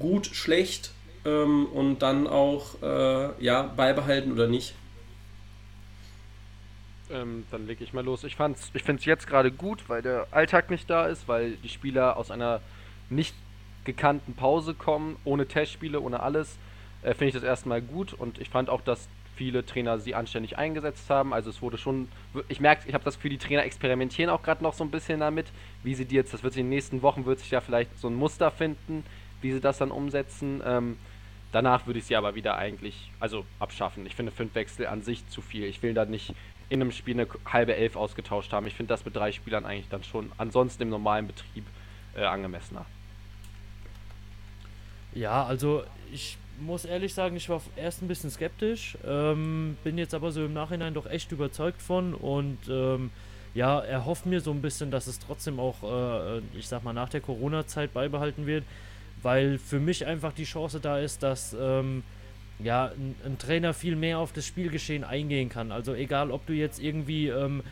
gut, schlecht ähm, und dann auch äh, ja, beibehalten oder nicht. Ähm, dann lege ich mal los. Ich, ich finde es jetzt gerade gut, weil der Alltag nicht da ist, weil die Spieler aus einer nicht gekannten Pause kommen, ohne Testspiele, ohne alles. Äh, finde ich das erstmal gut und ich fand auch, dass viele Trainer sie anständig eingesetzt haben. Also es wurde schon, ich merke, ich habe das Gefühl, die Trainer experimentieren auch gerade noch so ein bisschen damit, wie sie die jetzt, das wird sich in den nächsten Wochen, wird sich ja vielleicht so ein Muster finden, wie sie das dann umsetzen. Ähm, danach würde ich sie aber wieder eigentlich, also abschaffen. Ich finde fünf Wechsel an sich zu viel. Ich will da nicht in einem Spiel eine halbe Elf ausgetauscht haben. Ich finde das mit drei Spielern eigentlich dann schon ansonsten im normalen Betrieb äh, angemessener. Ja, also ich muss ehrlich sagen, ich war erst ein bisschen skeptisch, ähm, bin jetzt aber so im Nachhinein doch echt überzeugt von und ähm, ja, erhofft mir so ein bisschen, dass es trotzdem auch, äh, ich sag mal, nach der Corona-Zeit beibehalten wird, weil für mich einfach die Chance da ist, dass ähm, ja, ein, ein, Trainer viel mehr auf das Spielgeschehen eingehen kann. Also egal, ob du jetzt irgendwie ähm,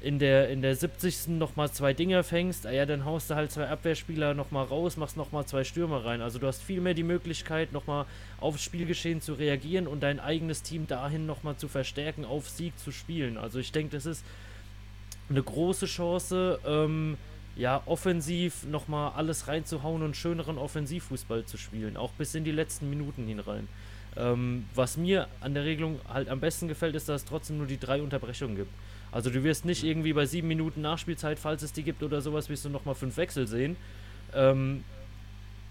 in, der, in der 70. nochmal zwei Dinger fängst, ah ja, dann haust du halt zwei Abwehrspieler nochmal raus, machst nochmal zwei Stürmer rein. Also du hast viel mehr die Möglichkeit, nochmal aufs Spielgeschehen zu reagieren und dein eigenes Team dahin nochmal zu verstärken, auf Sieg zu spielen. Also ich denke, das ist eine große Chance, ähm, ja, offensiv nochmal alles reinzuhauen und schöneren Offensivfußball zu spielen, auch bis in die letzten Minuten hinein. Ähm, was mir an der Regelung halt am besten gefällt, ist, dass es trotzdem nur die drei Unterbrechungen gibt. Also du wirst nicht irgendwie bei sieben Minuten Nachspielzeit, falls es die gibt oder sowas, wirst du nochmal fünf Wechsel sehen. Ähm,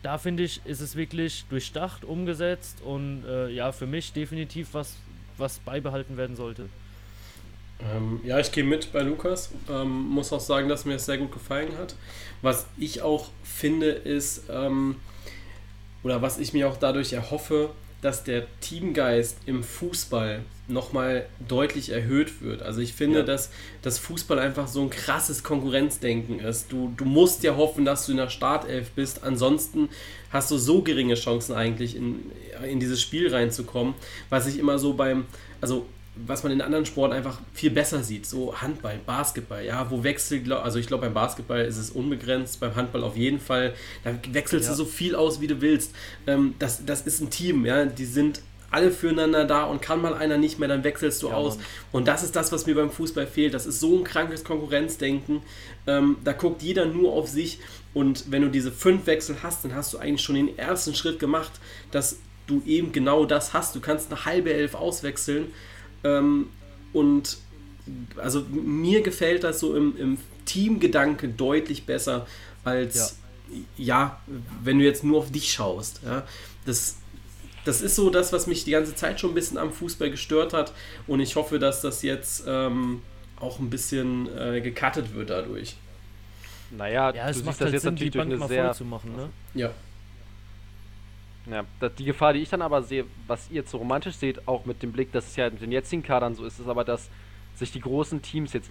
da finde ich, ist es wirklich durchdacht, umgesetzt und äh, ja, für mich definitiv was, was beibehalten werden sollte. Ähm, ja, ich gehe mit bei Lukas. Ähm, muss auch sagen, dass mir es sehr gut gefallen hat. Was ich auch finde, ist, ähm, oder was ich mir auch dadurch erhoffe, dass der Teamgeist im Fußball nochmal deutlich erhöht wird. Also ich finde, ja. dass das Fußball einfach so ein krasses Konkurrenzdenken ist. Du, du musst ja hoffen, dass du in der Startelf bist. Ansonsten hast du so geringe Chancen eigentlich in, in dieses Spiel reinzukommen. Was ich immer so beim, also was man in anderen Sporten einfach viel besser sieht. So Handball, Basketball, ja, wo wechselt, also ich glaube beim Basketball ist es unbegrenzt, beim Handball auf jeden Fall. Da wechselst ja. du so viel aus, wie du willst. Ähm, das, das ist ein Team, ja, die sind alle füreinander da und kann mal einer nicht mehr, dann wechselst du ja, aus. Mann. Und das ist das, was mir beim Fußball fehlt. Das ist so ein krankes Konkurrenzdenken. Ähm, da guckt jeder nur auf sich. Und wenn du diese fünf Wechsel hast, dann hast du eigentlich schon den ersten Schritt gemacht, dass du eben genau das hast. Du kannst eine halbe Elf auswechseln ähm, und also mir gefällt das so im, im Teamgedanke deutlich besser als, ja. ja. wenn du jetzt nur auf dich schaust. Ja? Das, das ist so das, was mich die ganze Zeit schon ein bisschen am Fußball gestört hat und ich hoffe, dass das jetzt ähm, auch ein bisschen äh, gecuttet wird dadurch. Naja, ja, es macht das halt jetzt Sinn, natürlich die Bank durch eine sehr... zu machen, ne? Ja. Ja, die Gefahr, die ich dann aber sehe, was ihr so romantisch seht, auch mit dem Blick, dass es ja mit den jetzigen Kadern so ist, ist aber, dass sich die großen Teams jetzt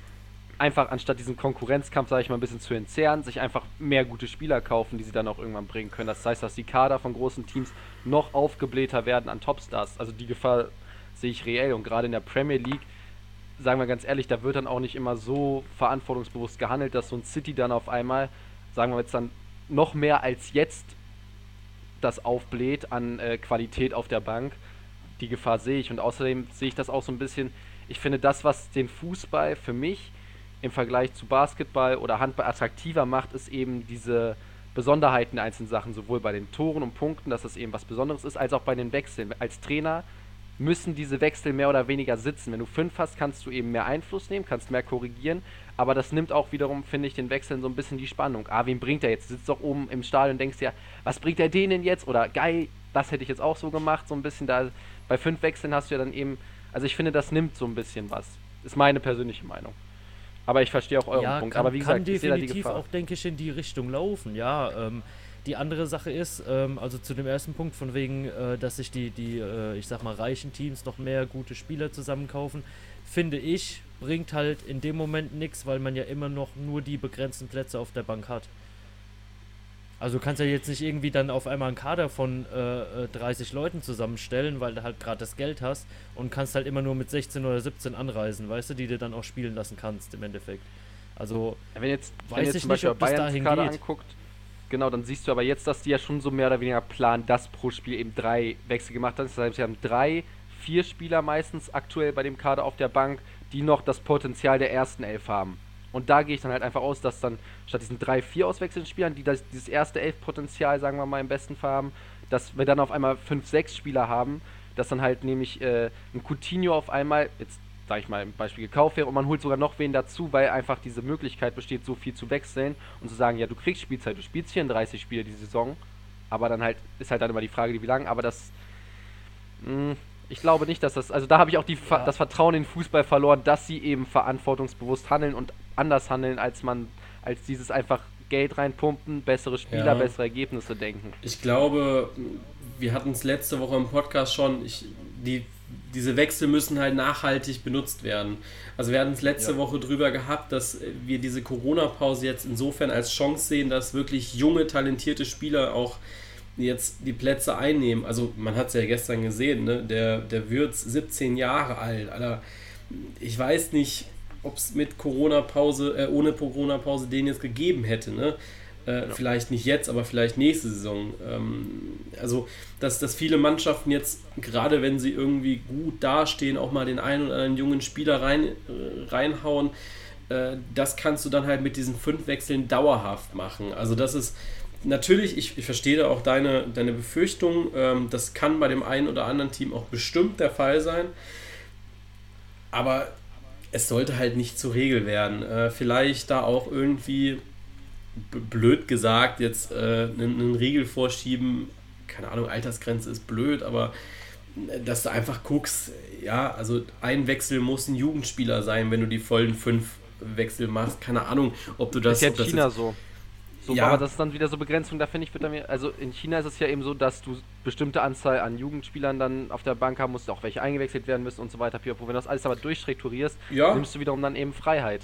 einfach anstatt diesen Konkurrenzkampf, sage ich mal, ein bisschen zu entzerren, sich einfach mehr gute Spieler kaufen, die sie dann auch irgendwann bringen können. Das heißt, dass die Kader von großen Teams noch aufgeblähter werden an Topstars. Also die Gefahr sehe ich reell. Und gerade in der Premier League, sagen wir ganz ehrlich, da wird dann auch nicht immer so verantwortungsbewusst gehandelt, dass so ein City dann auf einmal, sagen wir jetzt dann, noch mehr als jetzt das aufbläht an äh, Qualität auf der Bank. Die Gefahr sehe ich. Und außerdem sehe ich das auch so ein bisschen ich finde, das, was den Fußball für mich im Vergleich zu Basketball oder Handball attraktiver macht, ist eben diese Besonderheiten der einzelnen Sachen, sowohl bei den Toren und Punkten, dass das eben was Besonderes ist, als auch bei den Wechseln. Als Trainer müssen diese Wechsel mehr oder weniger sitzen. Wenn du fünf hast, kannst du eben mehr Einfluss nehmen, kannst mehr korrigieren, aber das nimmt auch wiederum, finde ich, den Wechseln so ein bisschen die Spannung. Ah, wen bringt er jetzt? Du sitzt doch oben im Stadion und denkst ja, was bringt er denen jetzt? Oder geil, das hätte ich jetzt auch so gemacht, so ein bisschen da. Bei fünf Wechseln hast du ja dann eben also ich finde, das nimmt so ein bisschen was. Ist meine persönliche Meinung. Aber ich verstehe auch euren ja, Punkt. Kann, Aber wie gesagt, kann definitiv auch, denke ich, in die Richtung laufen. Ja, ähm, die andere Sache ist, ähm, also zu dem ersten Punkt, von wegen, äh, dass sich die, die äh, ich sag mal, reichen Teams noch mehr gute Spieler zusammenkaufen, finde ich, bringt halt in dem Moment nichts, weil man ja immer noch nur die begrenzten Plätze auf der Bank hat. Also du kannst ja jetzt nicht irgendwie dann auf einmal einen Kader von äh, 30 äh, Leuten zusammenstellen, weil du halt gerade das Geld hast und kannst halt immer nur mit 16 oder 17 anreisen, weißt du, die du dann auch spielen lassen kannst im Endeffekt. Also wenn jetzt, weiß wenn jetzt ich zum Beispiel nicht, ob Bayerns dahin Kader geht. anguckt, genau, dann siehst du aber jetzt, dass die ja schon so mehr oder weniger planen, dass pro Spiel eben drei Wechsel gemacht haben. Das heißt, sie haben drei, vier Spieler meistens aktuell bei dem Kader auf der Bank, die noch das Potenzial der ersten Elf haben. Und da gehe ich dann halt einfach aus, dass dann statt diesen drei, vier auswechselnden Spielern, die das, dieses erste Elf-Potenzial, sagen wir mal, im besten Fall haben, dass wir dann auf einmal fünf, sechs Spieler haben, dass dann halt nämlich äh, ein Coutinho auf einmal, jetzt sage ich mal im Beispiel gekauft wäre und man holt sogar noch wen dazu, weil einfach diese Möglichkeit besteht, so viel zu wechseln und zu sagen, ja, du kriegst Spielzeit, du spielst 34 Spiele die Saison, aber dann halt, ist halt dann immer die Frage, wie lang, aber das, mh, hm, ich glaube nicht, dass das, also da habe ich auch die, ja. das Vertrauen in den Fußball verloren, dass sie eben verantwortungsbewusst handeln und anders handeln, als man, als dieses einfach Geld reinpumpen, bessere Spieler, ja. bessere Ergebnisse denken. Ich glaube, wir hatten es letzte Woche im Podcast schon, ich, die, diese Wechsel müssen halt nachhaltig benutzt werden. Also wir hatten es letzte ja. Woche drüber gehabt, dass wir diese Corona-Pause jetzt insofern als Chance sehen, dass wirklich junge, talentierte Spieler auch jetzt die Plätze einnehmen. Also man hat es ja gestern gesehen, ne? der, der Würz 17 Jahre alt. Alter, ich weiß nicht, ob es mit Corona-Pause, äh, ohne Corona-Pause den jetzt gegeben hätte. Ne? Äh, ja. Vielleicht nicht jetzt, aber vielleicht nächste Saison. Ähm, also, dass, dass viele Mannschaften jetzt, gerade wenn sie irgendwie gut dastehen, auch mal den einen oder anderen jungen Spieler rein, äh, reinhauen, äh, das kannst du dann halt mit diesen fünf Wechseln dauerhaft machen. Also, das ist natürlich, ich, ich verstehe da auch deine, deine Befürchtung. Ähm, das kann bei dem einen oder anderen Team auch bestimmt der Fall sein. Aber es sollte halt nicht zur Regel werden. Äh, vielleicht da auch irgendwie, blöd gesagt, jetzt äh, einen, einen Riegel vorschieben. Keine Ahnung, Altersgrenze ist blöd, aber äh, dass du einfach guckst, ja, also ein Wechsel muss ein Jugendspieler sein, wenn du die vollen fünf Wechsel machst. Keine Ahnung, ob du das. Ist ja China so. So, ja. Aber das ist dann wieder so Begrenzung, da finde ich, wird dann, also in China ist es ja eben so, dass du bestimmte Anzahl an Jugendspielern dann auf der Bank haben musst, auch welche eingewechselt werden müssen und so weiter. Wenn du das alles aber durchstrukturierst, ja. nimmst du wiederum dann eben Freiheit.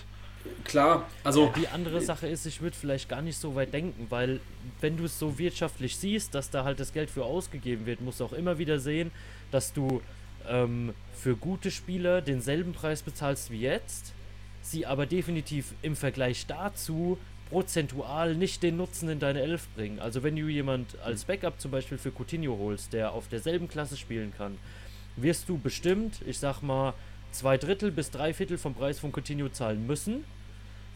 Klar, also. Die andere Sache ist, ich würde vielleicht gar nicht so weit denken, weil wenn du es so wirtschaftlich siehst, dass da halt das Geld für ausgegeben wird, musst du auch immer wieder sehen, dass du ähm, für gute Spieler denselben Preis bezahlst wie jetzt, sie aber definitiv im Vergleich dazu prozentual nicht den Nutzen in deine Elf bringen. Also wenn du jemand als Backup zum Beispiel für Coutinho holst, der auf derselben Klasse spielen kann, wirst du bestimmt, ich sag mal, zwei Drittel bis drei Viertel vom Preis von Coutinho zahlen müssen,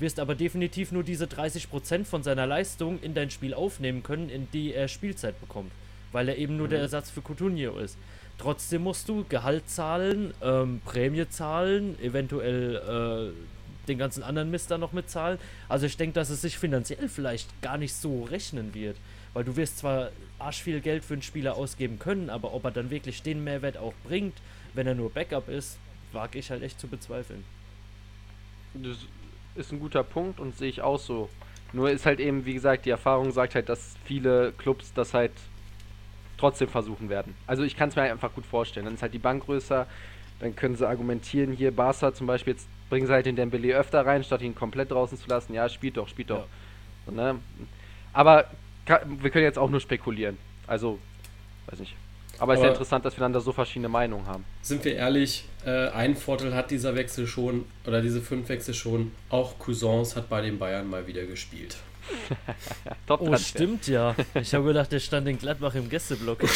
wirst aber definitiv nur diese 30% von seiner Leistung in dein Spiel aufnehmen können, in die er Spielzeit bekommt. weil er eben nur der Ersatz für Coutinho ist. Trotzdem musst du Gehalt zahlen, ähm, Prämie zahlen, eventuell äh, den ganzen anderen Mist da noch mitzahlen. Also ich denke, dass es sich finanziell vielleicht gar nicht so rechnen wird. Weil du wirst zwar arsch viel Geld für einen Spieler ausgeben können, aber ob er dann wirklich den Mehrwert auch bringt, wenn er nur Backup ist, wage ich halt echt zu bezweifeln. Das ist ein guter Punkt und sehe ich auch so. Nur ist halt eben, wie gesagt, die Erfahrung sagt halt, dass viele Clubs das halt trotzdem versuchen werden. Also ich kann es mir einfach gut vorstellen. Dann ist halt die Bank größer, dann können sie argumentieren, hier Barca zum Beispiel, jetzt bringen sie halt den Dembele öfter rein, statt ihn komplett draußen zu lassen. Ja, spielt doch, spielt doch. Ja. So, ne? Aber wir können jetzt auch nur spekulieren. Also, weiß nicht. Aber es ist ja interessant, dass wir dann da so verschiedene Meinungen haben. Sind wir ehrlich, äh, ein Vorteil hat dieser Wechsel schon, oder diese fünf Wechsel schon, auch Cousins hat bei den Bayern mal wieder gespielt. [laughs] oh, stimmt ja. Ich habe gedacht, der stand in Gladbach im Gästeblock. [laughs]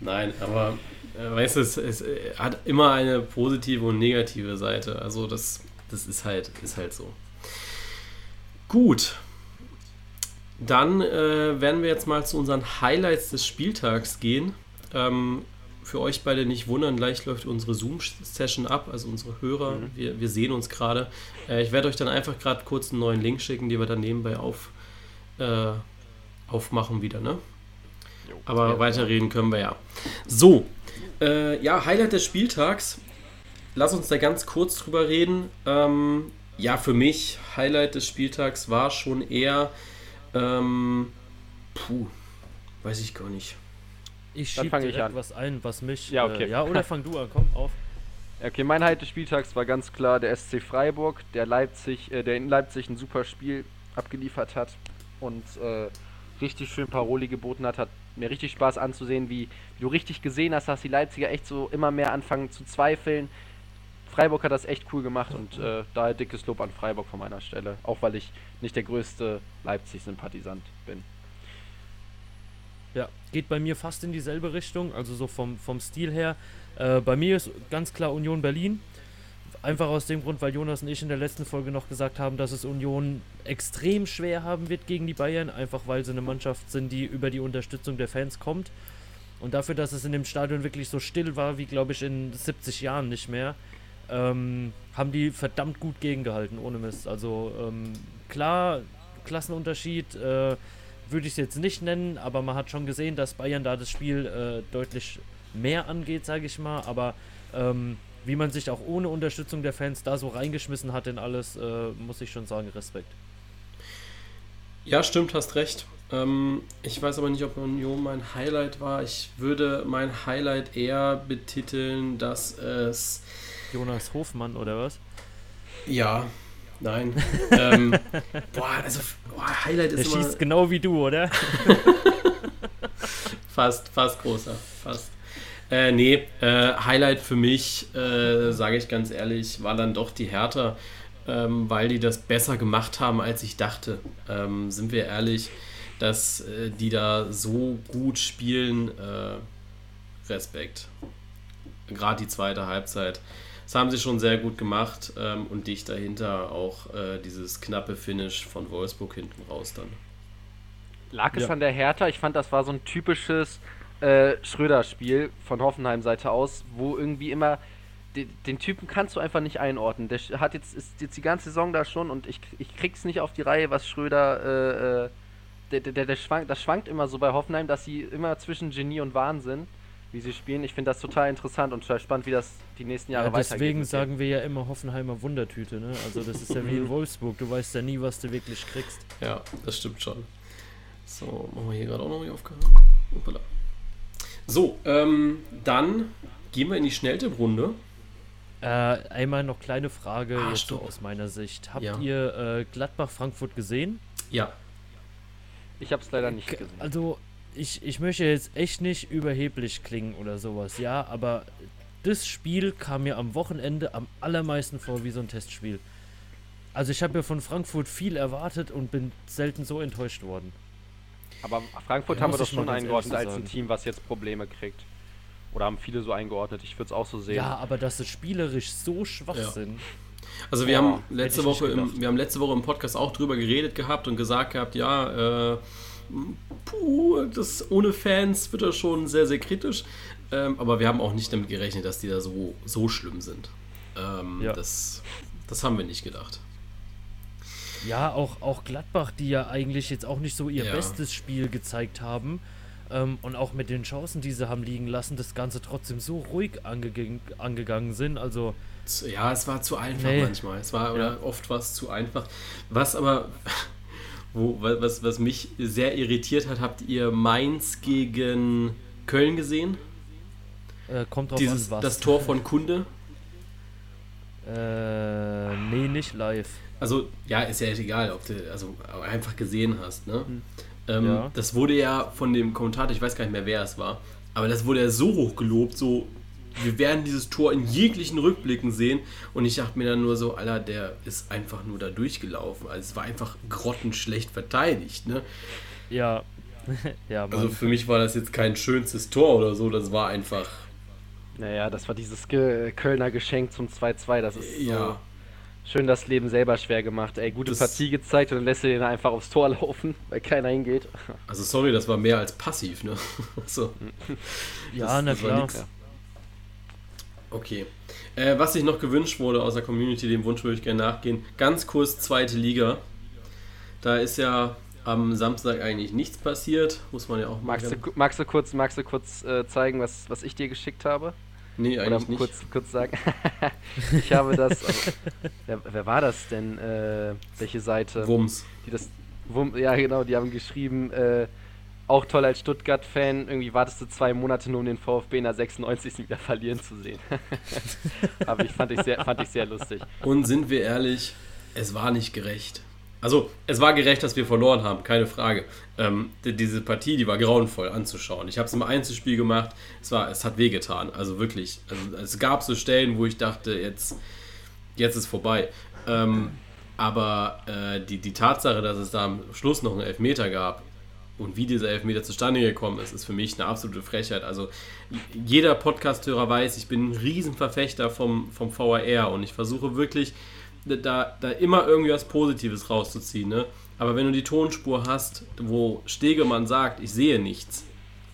Nein, aber weißt du, es, es, hat immer eine positive und negative Seite. Also das, das ist halt, ist halt so. Gut. Dann äh, werden wir jetzt mal zu unseren Highlights des Spieltags gehen. Ähm, für euch beide nicht wundern, gleich läuft unsere Zoom-Session ab, also unsere Hörer, mhm. wir, wir sehen uns gerade. Äh, ich werde euch dann einfach gerade kurz einen neuen Link schicken, den wir dann nebenbei auf, äh, aufmachen wieder, ne? Jo, Aber weiterreden können wir ja. So, äh, ja, Highlight des Spieltags. Lass uns da ganz kurz drüber reden. Ähm, ja, für mich, Highlight des Spieltags war schon eher, ähm, puh, weiß ich gar nicht. Ich schiebe direkt ich an. was ein, was mich. Ja, okay. Äh, ja, oder fang du an, komm, auf. [laughs] Okay, mein Highlight des Spieltags war ganz klar der SC Freiburg, der Leipzig, äh, der in Leipzig ein super Spiel abgeliefert hat und äh, richtig schön Paroli geboten hat. Hat mir richtig Spaß anzusehen, wie, wie, du richtig gesehen hast, dass die Leipziger echt so immer mehr anfangen zu zweifeln. Freiburg hat das echt cool gemacht und äh, daher dickes Lob an Freiburg von meiner Stelle. Auch weil ich nicht der größte Leipzig-Sympathisant bin. Ja, geht bei mir fast in dieselbe Richtung, also so vom, vom Stil her. Äh, bei mir ist ganz klar Union Berlin. Einfach aus dem Grund, weil Jonas und ich in der letzten Folge noch gesagt haben, dass es Union extrem schwer haben wird gegen die Bayern, einfach weil sie eine Mannschaft sind, die über die Unterstützung der Fans kommt. Und dafür, dass es in dem Stadion wirklich so still war, wie glaube ich in 70 Jahren nicht mehr, ähm, haben die verdammt gut gegengehalten, ohne Mist. Also ähm, klar, Klassenunterschied. Äh, würde ich es jetzt nicht nennen, aber man hat schon gesehen, dass Bayern da das Spiel äh, deutlich mehr angeht, sage ich mal. Aber ähm, wie man sich auch ohne Unterstützung der Fans da so reingeschmissen hat in alles, äh, muss ich schon sagen, Respekt. Ja, stimmt, hast recht. Ähm, ich weiß aber nicht, ob Union mein Highlight war. Ich würde mein Highlight eher betiteln, dass es. Jonas Hofmann oder was? Ja, Nein. ähm, [laughs] boah, also boah, Highlight ist immer... schießt genau wie du, oder? [laughs] fast, fast großer, fast. Äh, nee, äh, Highlight für mich, äh, sage ich ganz ehrlich, war dann doch die Hertha, ähm, weil die das besser gemacht haben, als ich dachte. Ähm, sind wir ehrlich, dass äh, die da so gut spielen, äh, Respekt. Gerade die zweite Halbzeit. Das haben sie schon sehr gut gemacht ähm, und dicht dahinter auch äh, dieses knappe Finish von Wolfsburg hinten raus dann. Lag es ja. an der Hertha? Ich fand, das war so ein typisches äh, Schröder-Spiel von Hoffenheim-Seite aus, wo irgendwie immer den, den, Typen kannst du einfach nicht einordnen. Der hat jetzt ist jetzt die ganze Saison da schon und ich, ich krieg's nicht auf die Reihe, was Schröder äh, äh der, der, der schwankt, das schwankt immer so bei Hoffenheim, dass sie immer zwischen Genie und Wahnsinn wie sie spielen. Ich finde das total interessant und total spannend, wie das die nächsten Jahre ja, weitergeht. Deswegen sagen wir ja immer Hoffenheimer Wundertüte. Ne? Also das ist ja wie in [laughs] Wolfsburg. Du weißt ja nie, was du wirklich kriegst. Ja, das stimmt schon. So, machen wir hier gerade auch noch nicht aufgehört. So, ähm, dann gehen wir in die Schnelltipprunde. Äh, einmal noch kleine Frage ah, jetzt so aus meiner Sicht. Habt ja. ihr äh, Gladbach-Frankfurt gesehen? Ja. Ich habe es leider nicht gesehen. Also ich, ich möchte jetzt echt nicht überheblich klingen oder sowas, ja, aber das Spiel kam mir am Wochenende am allermeisten vor wie so ein Testspiel. Also ich habe ja von Frankfurt viel erwartet und bin selten so enttäuscht worden. Aber Frankfurt ja, haben wir doch schon eingeordnet als ein Team, was jetzt Probleme kriegt. Oder haben viele so eingeordnet, ich würde es auch so sehen. Ja, aber dass sie spielerisch so schwach ja. sind. Also wir, oh, haben letzte Woche im, wir haben letzte Woche im Podcast auch drüber geredet gehabt und gesagt gehabt, ja, äh, puh, das ohne Fans wird das schon sehr, sehr kritisch. Ähm, aber wir haben auch nicht damit gerechnet, dass die da so, so schlimm sind. Ähm, ja. das, das haben wir nicht gedacht. Ja, auch, auch Gladbach, die ja eigentlich jetzt auch nicht so ihr ja. bestes Spiel gezeigt haben. Ähm, und auch mit den Chancen, die sie haben liegen lassen, das Ganze trotzdem so ruhig ange angegangen sind. Also. Ja, es war zu einfach nee. manchmal. Es war ja. oft was zu einfach. Was aber. [laughs] Wo, was, was mich sehr irritiert hat, habt ihr Mainz gegen Köln gesehen? Äh, kommt drauf Dieses, an, was. Das Tor von Kunde? Äh, nee, nicht live. Also, ja, ist ja egal, ob du also einfach gesehen hast, ne? Hm. Ähm, ja. Das wurde ja von dem Kommentator, ich weiß gar nicht mehr, wer es war, aber das wurde ja so hoch gelobt, so, wir werden dieses Tor in jeglichen Rückblicken sehen. Und ich dachte mir dann nur so, Alter, der ist einfach nur da durchgelaufen. Also es war einfach grottenschlecht verteidigt, ne? Ja. [laughs] ja also für mich war das jetzt kein schönstes Tor oder so, das war einfach. Naja, das war dieses Ge Kölner Geschenk zum 2-2, das ist ja. Schön das Leben selber schwer gemacht. Ey, gute das Partie gezeigt und dann lässt er den einfach aufs Tor laufen, [laughs] weil keiner hingeht. Also sorry, das war mehr als passiv, ne? [laughs] so. Ja, das, na klar. Okay. Äh, was sich noch gewünscht wurde aus der Community, dem Wunsch würde ich gerne nachgehen. Ganz kurz zweite Liga. Da ist ja am Samstag eigentlich nichts passiert, muss man ja auch magst du, magst du kurz, magst du kurz äh, zeigen, was, was ich dir geschickt habe? Nee, eigentlich Oder nicht. Kurz, kurz sagen. [laughs] ich habe das. Also, wer, wer, war das denn? Äh, welche Seite? Wums. Die das, Wum, ja, genau, die haben geschrieben, äh, auch toll als Stuttgart-Fan, irgendwie wartest du zwei Monate nur, um den VfB in der 96. wieder verlieren zu sehen. [laughs] Aber ich fand ich, sehr, fand ich sehr lustig. Und sind wir ehrlich, es war nicht gerecht. Also, es war gerecht, dass wir verloren haben, keine Frage. Ähm, die, diese Partie, die war grauenvoll anzuschauen. Ich habe es im Einzelspiel gemacht, es, war, es hat wehgetan. Also wirklich. Also, es gab so Stellen, wo ich dachte, jetzt, jetzt ist vorbei. Ähm, aber äh, die, die Tatsache, dass es da am Schluss noch einen Elfmeter gab und wie dieser Elfmeter zustande gekommen ist, ist für mich eine absolute Frechheit. Also jeder Podcasthörer weiß, ich bin ein Riesenverfechter vom, vom VAR und ich versuche wirklich da, da immer irgendwie was Positives rauszuziehen. Ne? Aber wenn du die Tonspur hast, wo Stegemann sagt, ich sehe nichts,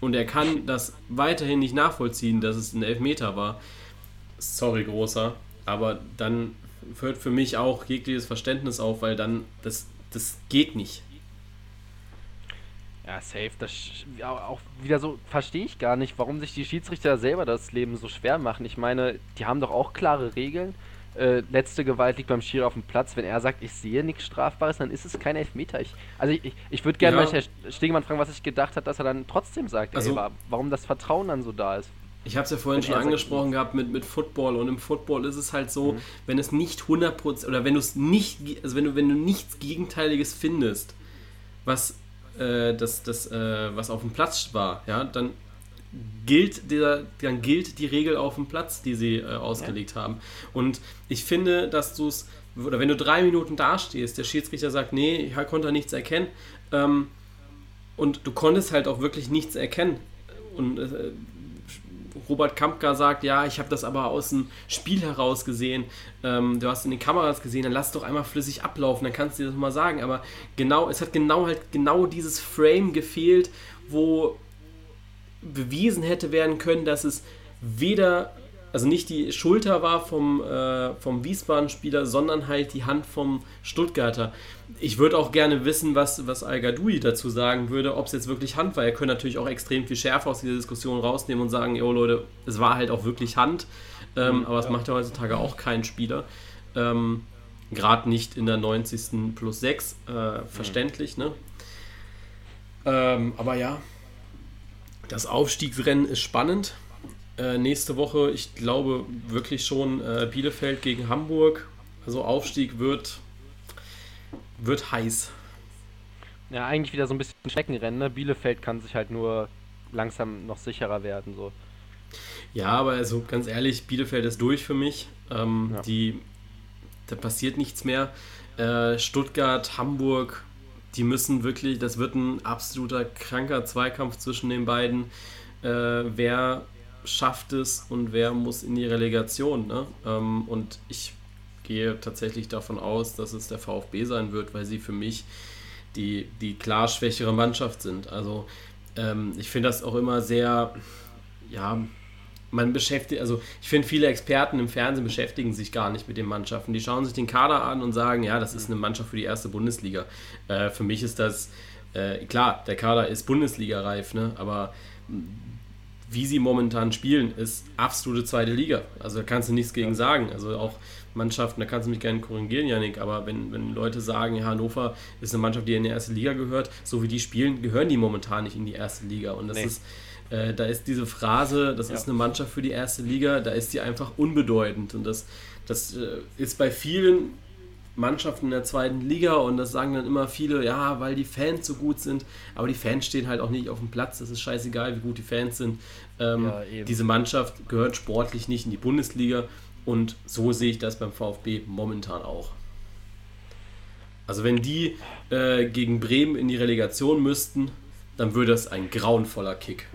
und er kann das weiterhin nicht nachvollziehen, dass es ein Elfmeter war, sorry, großer, aber dann hört für mich auch jegliches Verständnis auf, weil dann, das, das geht nicht. Ja, safe. Das ja, auch wieder so verstehe ich gar nicht, warum sich die Schiedsrichter selber das Leben so schwer machen. Ich meine, die haben doch auch klare Regeln äh, letzte Gewalt liegt beim Schiri auf dem Platz. Wenn er sagt, ich sehe nichts Strafbares, dann ist es kein Elfmeter. Ich, also ich, ich würde gerne ja. mal Herr Stegemann fragen, was ich gedacht hat, dass er dann trotzdem sagt, also, ey, warum das Vertrauen dann so da ist. Ich habe es ja vorhin schon angesprochen gehabt mit, mit Football und im Football ist es halt so, mhm. wenn es nicht 100% oder wenn du es nicht, also wenn du, wenn du nichts Gegenteiliges findest, was äh, das, das, äh, was auf dem Platz war, ja, dann gilt dieser, dann gilt die Regel auf dem Platz, die sie äh, ausgelegt ja. haben. Und ich finde, dass du es, oder wenn du drei Minuten dastehst, der Schiedsrichter sagt, nee, ich konnte nichts erkennen, ähm, und du konntest halt auch wirklich nichts erkennen. Und äh, Robert Kampka sagt, ja, ich habe das aber aus dem Spiel heraus gesehen. Ähm, du hast in den Kameras gesehen, dann lass doch einmal flüssig ablaufen, dann kannst du dir das mal sagen. Aber genau, es hat genau halt genau dieses Frame gefehlt, wo bewiesen hätte werden können, dass es weder, also nicht die Schulter war vom, äh, vom Wiesbaden-Spieler, sondern halt die Hand vom Stuttgarter. Ich würde auch gerne wissen, was, was al dazu sagen würde, ob es jetzt wirklich Hand war. Er könnte natürlich auch extrem viel Schärfe aus dieser Diskussion rausnehmen und sagen, jo Leute, es war halt auch wirklich Hand. Ähm, mhm, aber das macht ja heutzutage auch kein Spieler. Ähm, Gerade nicht in der 90. plus 6, äh, verständlich, mhm. ne? Ähm, aber ja, das Aufstiegsrennen ist spannend. Äh, nächste Woche, ich glaube wirklich schon äh, Bielefeld gegen Hamburg. Also Aufstieg wird, wird heiß. Ja, eigentlich wieder so ein bisschen Streckenrennen. Ne? Bielefeld kann sich halt nur langsam noch sicherer werden. So. Ja, aber also ganz ehrlich, Bielefeld ist durch für mich. Ähm, ja. die, da passiert nichts mehr. Äh, Stuttgart, Hamburg, die müssen wirklich, das wird ein absoluter kranker Zweikampf zwischen den beiden. Äh, wer schafft es und wer muss in die Relegation? Ne? Ähm, und ich gehe tatsächlich davon aus, dass es der VfB sein wird, weil sie für mich die, die klar schwächere Mannschaft sind. Also ähm, ich finde das auch immer sehr, ja, man beschäftigt, also ich finde, viele Experten im Fernsehen beschäftigen sich gar nicht mit den Mannschaften. Die schauen sich den Kader an und sagen, ja, das ist eine Mannschaft für die erste Bundesliga. Äh, für mich ist das, äh, klar, der Kader ist Bundesliga-reif, ne? aber wie sie momentan spielen, ist absolute zweite Liga. Also da kannst du nichts gegen sagen. Also auch Mannschaften, da kannst du mich gerne korrigieren, Janik, aber wenn, wenn Leute sagen, Hannover ist eine Mannschaft, die in die erste Liga gehört, so wie die spielen, gehören die momentan nicht in die erste Liga. Und das nee. ist, äh, da ist diese Phrase, das ja. ist eine Mannschaft für die erste Liga, da ist die einfach unbedeutend. Und das, das äh, ist bei vielen Mannschaften in der zweiten Liga und das sagen dann immer viele, ja, weil die Fans so gut sind, aber die Fans stehen halt auch nicht auf dem Platz, das ist scheißegal, wie gut die Fans sind. Ähm, ja, diese Mannschaft gehört sportlich nicht in die Bundesliga und so sehe ich das beim VfB momentan auch. Also wenn die äh, gegen Bremen in die Relegation müssten, dann würde das ein grauenvoller Kick.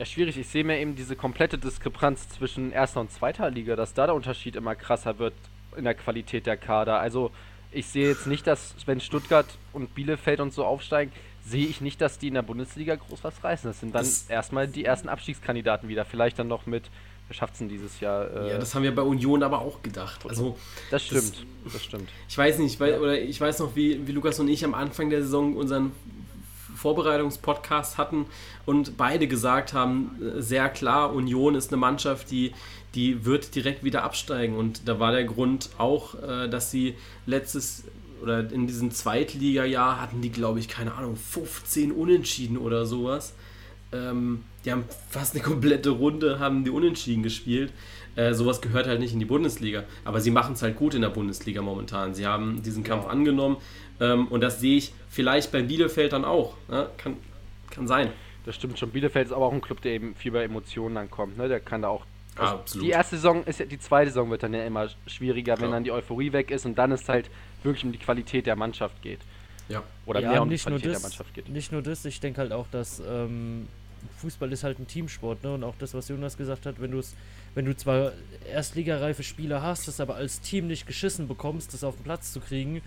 Ja, schwierig. Ich sehe mir eben diese komplette Diskrepanz zwischen erster und zweiter Liga, dass da der Unterschied immer krasser wird in der Qualität der Kader. Also ich sehe jetzt nicht, dass wenn Stuttgart und Bielefeld und so aufsteigen, sehe ich nicht, dass die in der Bundesliga groß was reißen. Das sind dann das erstmal die ersten Abstiegskandidaten wieder. Vielleicht dann noch mit, wer schafft es denn dieses Jahr? Äh ja, das haben wir bei Union aber auch gedacht. Also, das stimmt, das, das stimmt. Ich weiß nicht, weil, oder ich weiß noch, wie, wie Lukas und ich am Anfang der Saison unseren Vorbereitungspodcast hatten und beide gesagt haben, äh, sehr klar, Union ist eine Mannschaft, die die wird direkt wieder absteigen. Und da war der Grund auch, äh, dass sie letztes oder in diesem Zweitliga-Jahr hatten die, glaube ich, keine Ahnung, 15 Unentschieden oder sowas. Ähm, die haben fast eine komplette Runde, haben die Unentschieden gespielt. Äh, sowas gehört halt nicht in die Bundesliga. Aber sie machen es halt gut in der Bundesliga momentan. Sie haben diesen Kampf ja. angenommen. Ähm, und das sehe ich vielleicht bei Bielefeld dann auch. Ne? Kann, kann sein. Das stimmt schon. Bielefeld ist aber auch ein Club, der eben viel bei Emotionen dann kommt. Ne? Der kann da auch also Absolut. Die erste Saison ist ja, die zweite Saison wird dann ja immer schwieriger, Klar. wenn dann die Euphorie weg ist und dann ist halt wirklich um die Qualität der Mannschaft geht. Ja. Oder ja, mehr um nicht die Qualität nur das, der Mannschaft geht. Nicht nur das, ich denke halt auch, dass ähm, Fußball ist halt ein Teamsport, ne? Und auch das, was Jonas gesagt hat, wenn du es, wenn du zwar erstligareife Spieler hast, das aber als Team nicht geschissen bekommst, das auf den Platz zu kriegen,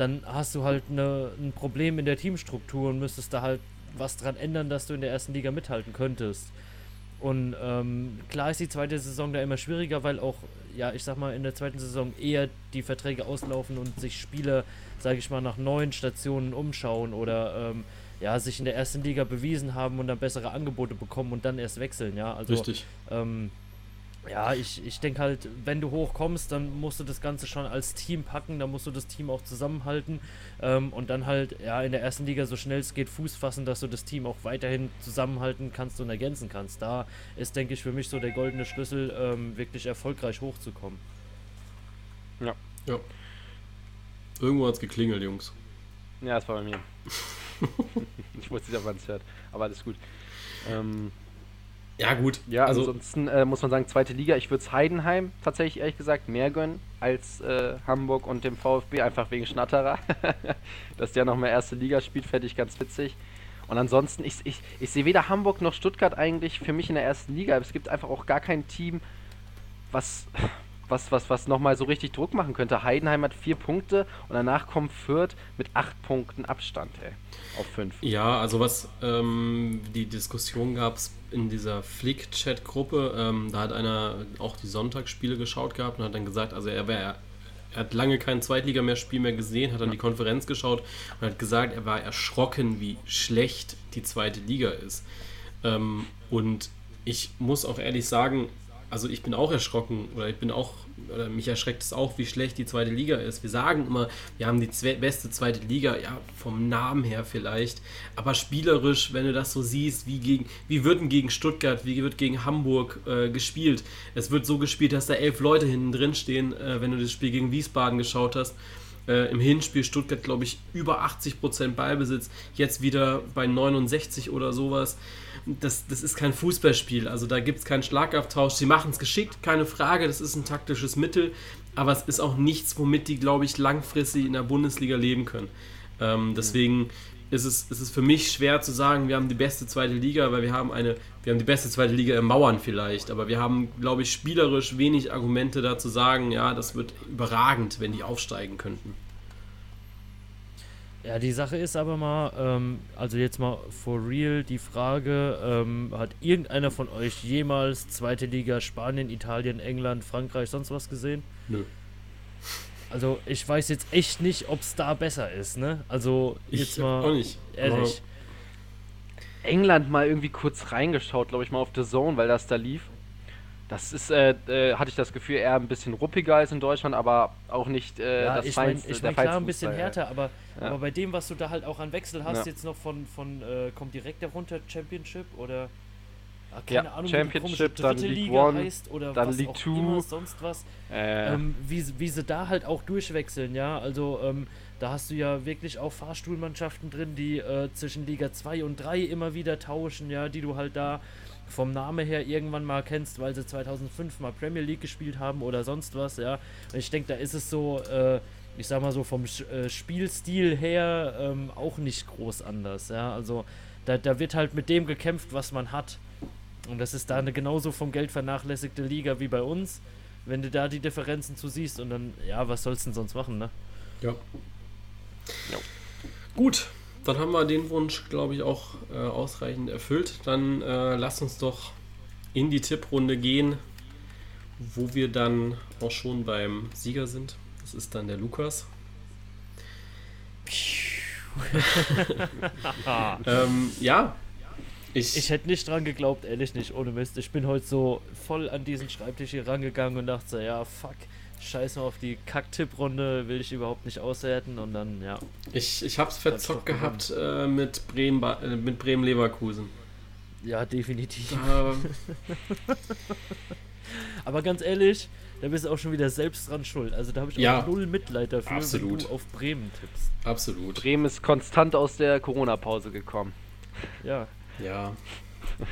dann hast du halt eine, ein Problem in der Teamstruktur und müsstest da halt was dran ändern, dass du in der ersten Liga mithalten könntest. Und ähm, klar ist die zweite Saison da immer schwieriger, weil auch, ja, ich sag mal, in der zweiten Saison eher die Verträge auslaufen und sich Spieler, sage ich mal, nach neuen Stationen umschauen oder ähm, ja, sich in der ersten Liga bewiesen haben und dann bessere Angebote bekommen und dann erst wechseln, ja. Also, Richtig. Ähm, ja, ich, ich denke halt, wenn du hochkommst, dann musst du das Ganze schon als Team packen, dann musst du das Team auch zusammenhalten ähm, und dann halt ja in der ersten Liga so schnell es geht Fuß fassen, dass du das Team auch weiterhin zusammenhalten kannst und ergänzen kannst. Da ist, denke ich, für mich so der goldene Schlüssel, ähm, wirklich erfolgreich hochzukommen. Ja. Ja. Irgendwo hat es geklingelt, Jungs. Ja, es war bei mir. [laughs] ich wusste nicht, ob man es hört, aber alles gut. Ähm, ja, gut. Ja, also ansonsten äh, muss man sagen, zweite Liga. Ich würde es Heidenheim tatsächlich ehrlich gesagt mehr gönnen als äh, Hamburg und dem VfB, einfach wegen Schnatterer. [laughs] Dass der nochmal erste Liga spielt, fände ich ganz witzig. Und ansonsten, ich, ich, ich sehe weder Hamburg noch Stuttgart eigentlich für mich in der ersten Liga. Es gibt einfach auch gar kein Team, was, was, was, was nochmal so richtig Druck machen könnte. Heidenheim hat vier Punkte und danach kommt Fürth mit acht Punkten Abstand, ey, auf fünf. Ja, also was ähm, die Diskussion gab es in dieser Flick-Chat-Gruppe, ähm, da hat einer auch die Sonntagsspiele geschaut gehabt und hat dann gesagt, also er wäre er hat lange kein Zweitliga mehr Spiel mehr gesehen, hat dann die Konferenz geschaut und hat gesagt, er war erschrocken, wie schlecht die zweite Liga ist. Ähm, und ich muss auch ehrlich sagen, also ich bin auch erschrocken oder ich bin auch, oder mich erschreckt es auch, wie schlecht die zweite Liga ist. Wir sagen immer, wir haben die beste zweite Liga, ja, vom Namen her vielleicht, aber spielerisch, wenn du das so siehst, wie, gegen, wie wird denn gegen Stuttgart, wie wird gegen Hamburg äh, gespielt? Es wird so gespielt, dass da elf Leute hinten drin stehen, äh, wenn du das Spiel gegen Wiesbaden geschaut hast. Äh, Im Hinspiel Stuttgart, glaube ich, über 80% Ballbesitz, jetzt wieder bei 69 oder sowas das, das ist kein Fußballspiel. Also da gibt es keinen Schlagabtausch. Sie machen es geschickt, keine Frage. Das ist ein taktisches Mittel. Aber es ist auch nichts, womit die, glaube ich, langfristig in der Bundesliga leben können. Ähm, deswegen ist es, ist es für mich schwer zu sagen, wir haben die beste zweite Liga, weil wir haben eine, wir haben die beste zweite Liga im Mauern vielleicht, aber wir haben, glaube ich, spielerisch wenig Argumente dazu sagen, ja, das wird überragend, wenn die aufsteigen könnten. Ja, die Sache ist aber mal, ähm, also jetzt mal for real die Frage, ähm, hat irgendeiner von euch jemals zweite Liga Spanien, Italien, England, Frankreich, sonst was gesehen? Nö. Also ich weiß jetzt echt nicht, ob es da besser ist, ne? Also jetzt Ich mal auch nicht. ehrlich. England mal irgendwie kurz reingeschaut, glaube ich, mal auf The Zone, weil das da lief. Das ist, äh, äh, hatte ich das Gefühl, eher ein bisschen ruppiger als in Deutschland, aber auch nicht äh, ja, das ich meine, feinste, ich mein, klar feinste ein bisschen härter, aber, Ja. aber bei dem, was du da halt auch an Wechsel hast, Ja. jetzt noch von, von äh, kommt direkt darunter Championship oder ah, Ja, keine Ahnung, Championship, wie die komische dann dritte League Liga One, heißt oder dann was League auch Two. immer, sonst was. Äh, ähm, wie, sie- wie sie da halt auch durchwechseln, ja. Also ähm, da hast du ja wirklich auch Fahrstuhlmannschaften drin, die äh, zwischen Liga 2 und 3 immer wieder tauschen, ja, die du halt da vom Namen her irgendwann mal kennst, weil sie 2005 mal Premier League gespielt haben oder sonst was, ja. Und ich denke, da ist es so, äh, ich sag mal so vom Sch- äh, Spielstil her ähm, auch nicht groß anders, ja. Also da, da wird halt mit dem gekämpft, was man hat. Und das ist da eine genauso vom Geld vernachlässigte Liga wie bei uns. Wenn du da die Differenzen zu siehst und dann, ja, was sollst du denn sonst machen, ne? Ja. Ja. Gut, dann haben wir den Wunsch, glaube ich, auch äh, ausreichend erfüllt. Dann äh, lasst uns doch in die Tipprunde gehen, wo wir dann auch schon beim Sieger sind. Das ist dann der Lukas. ähm, ja, ich, Ich hätte nicht dran geglaubt, ehrlich nicht, ohne Mist. Ich bin heute so voll an diesen Schreibtisch hier rangegangen und dachte so, ja, fuck, scheiß mal auf die Kack-Tipp-Runde, will ich überhaupt nicht auswerten und dann, ja. ich, ich habe es verzockt gehabt äh, mit Bremen, Ba- äh, mit Bremen Leverkusen. Ja, definitiv. Da, [laughs] Aber ganz ehrlich, da bist du auch schon wieder selbst dran schuld. Also da habe ich Ja. auch null Mitleid dafür, Absolut. wenn du auf Bremen tippst. absolut. Bremen ist konstant aus der Corona-Pause gekommen. Ja. Ja.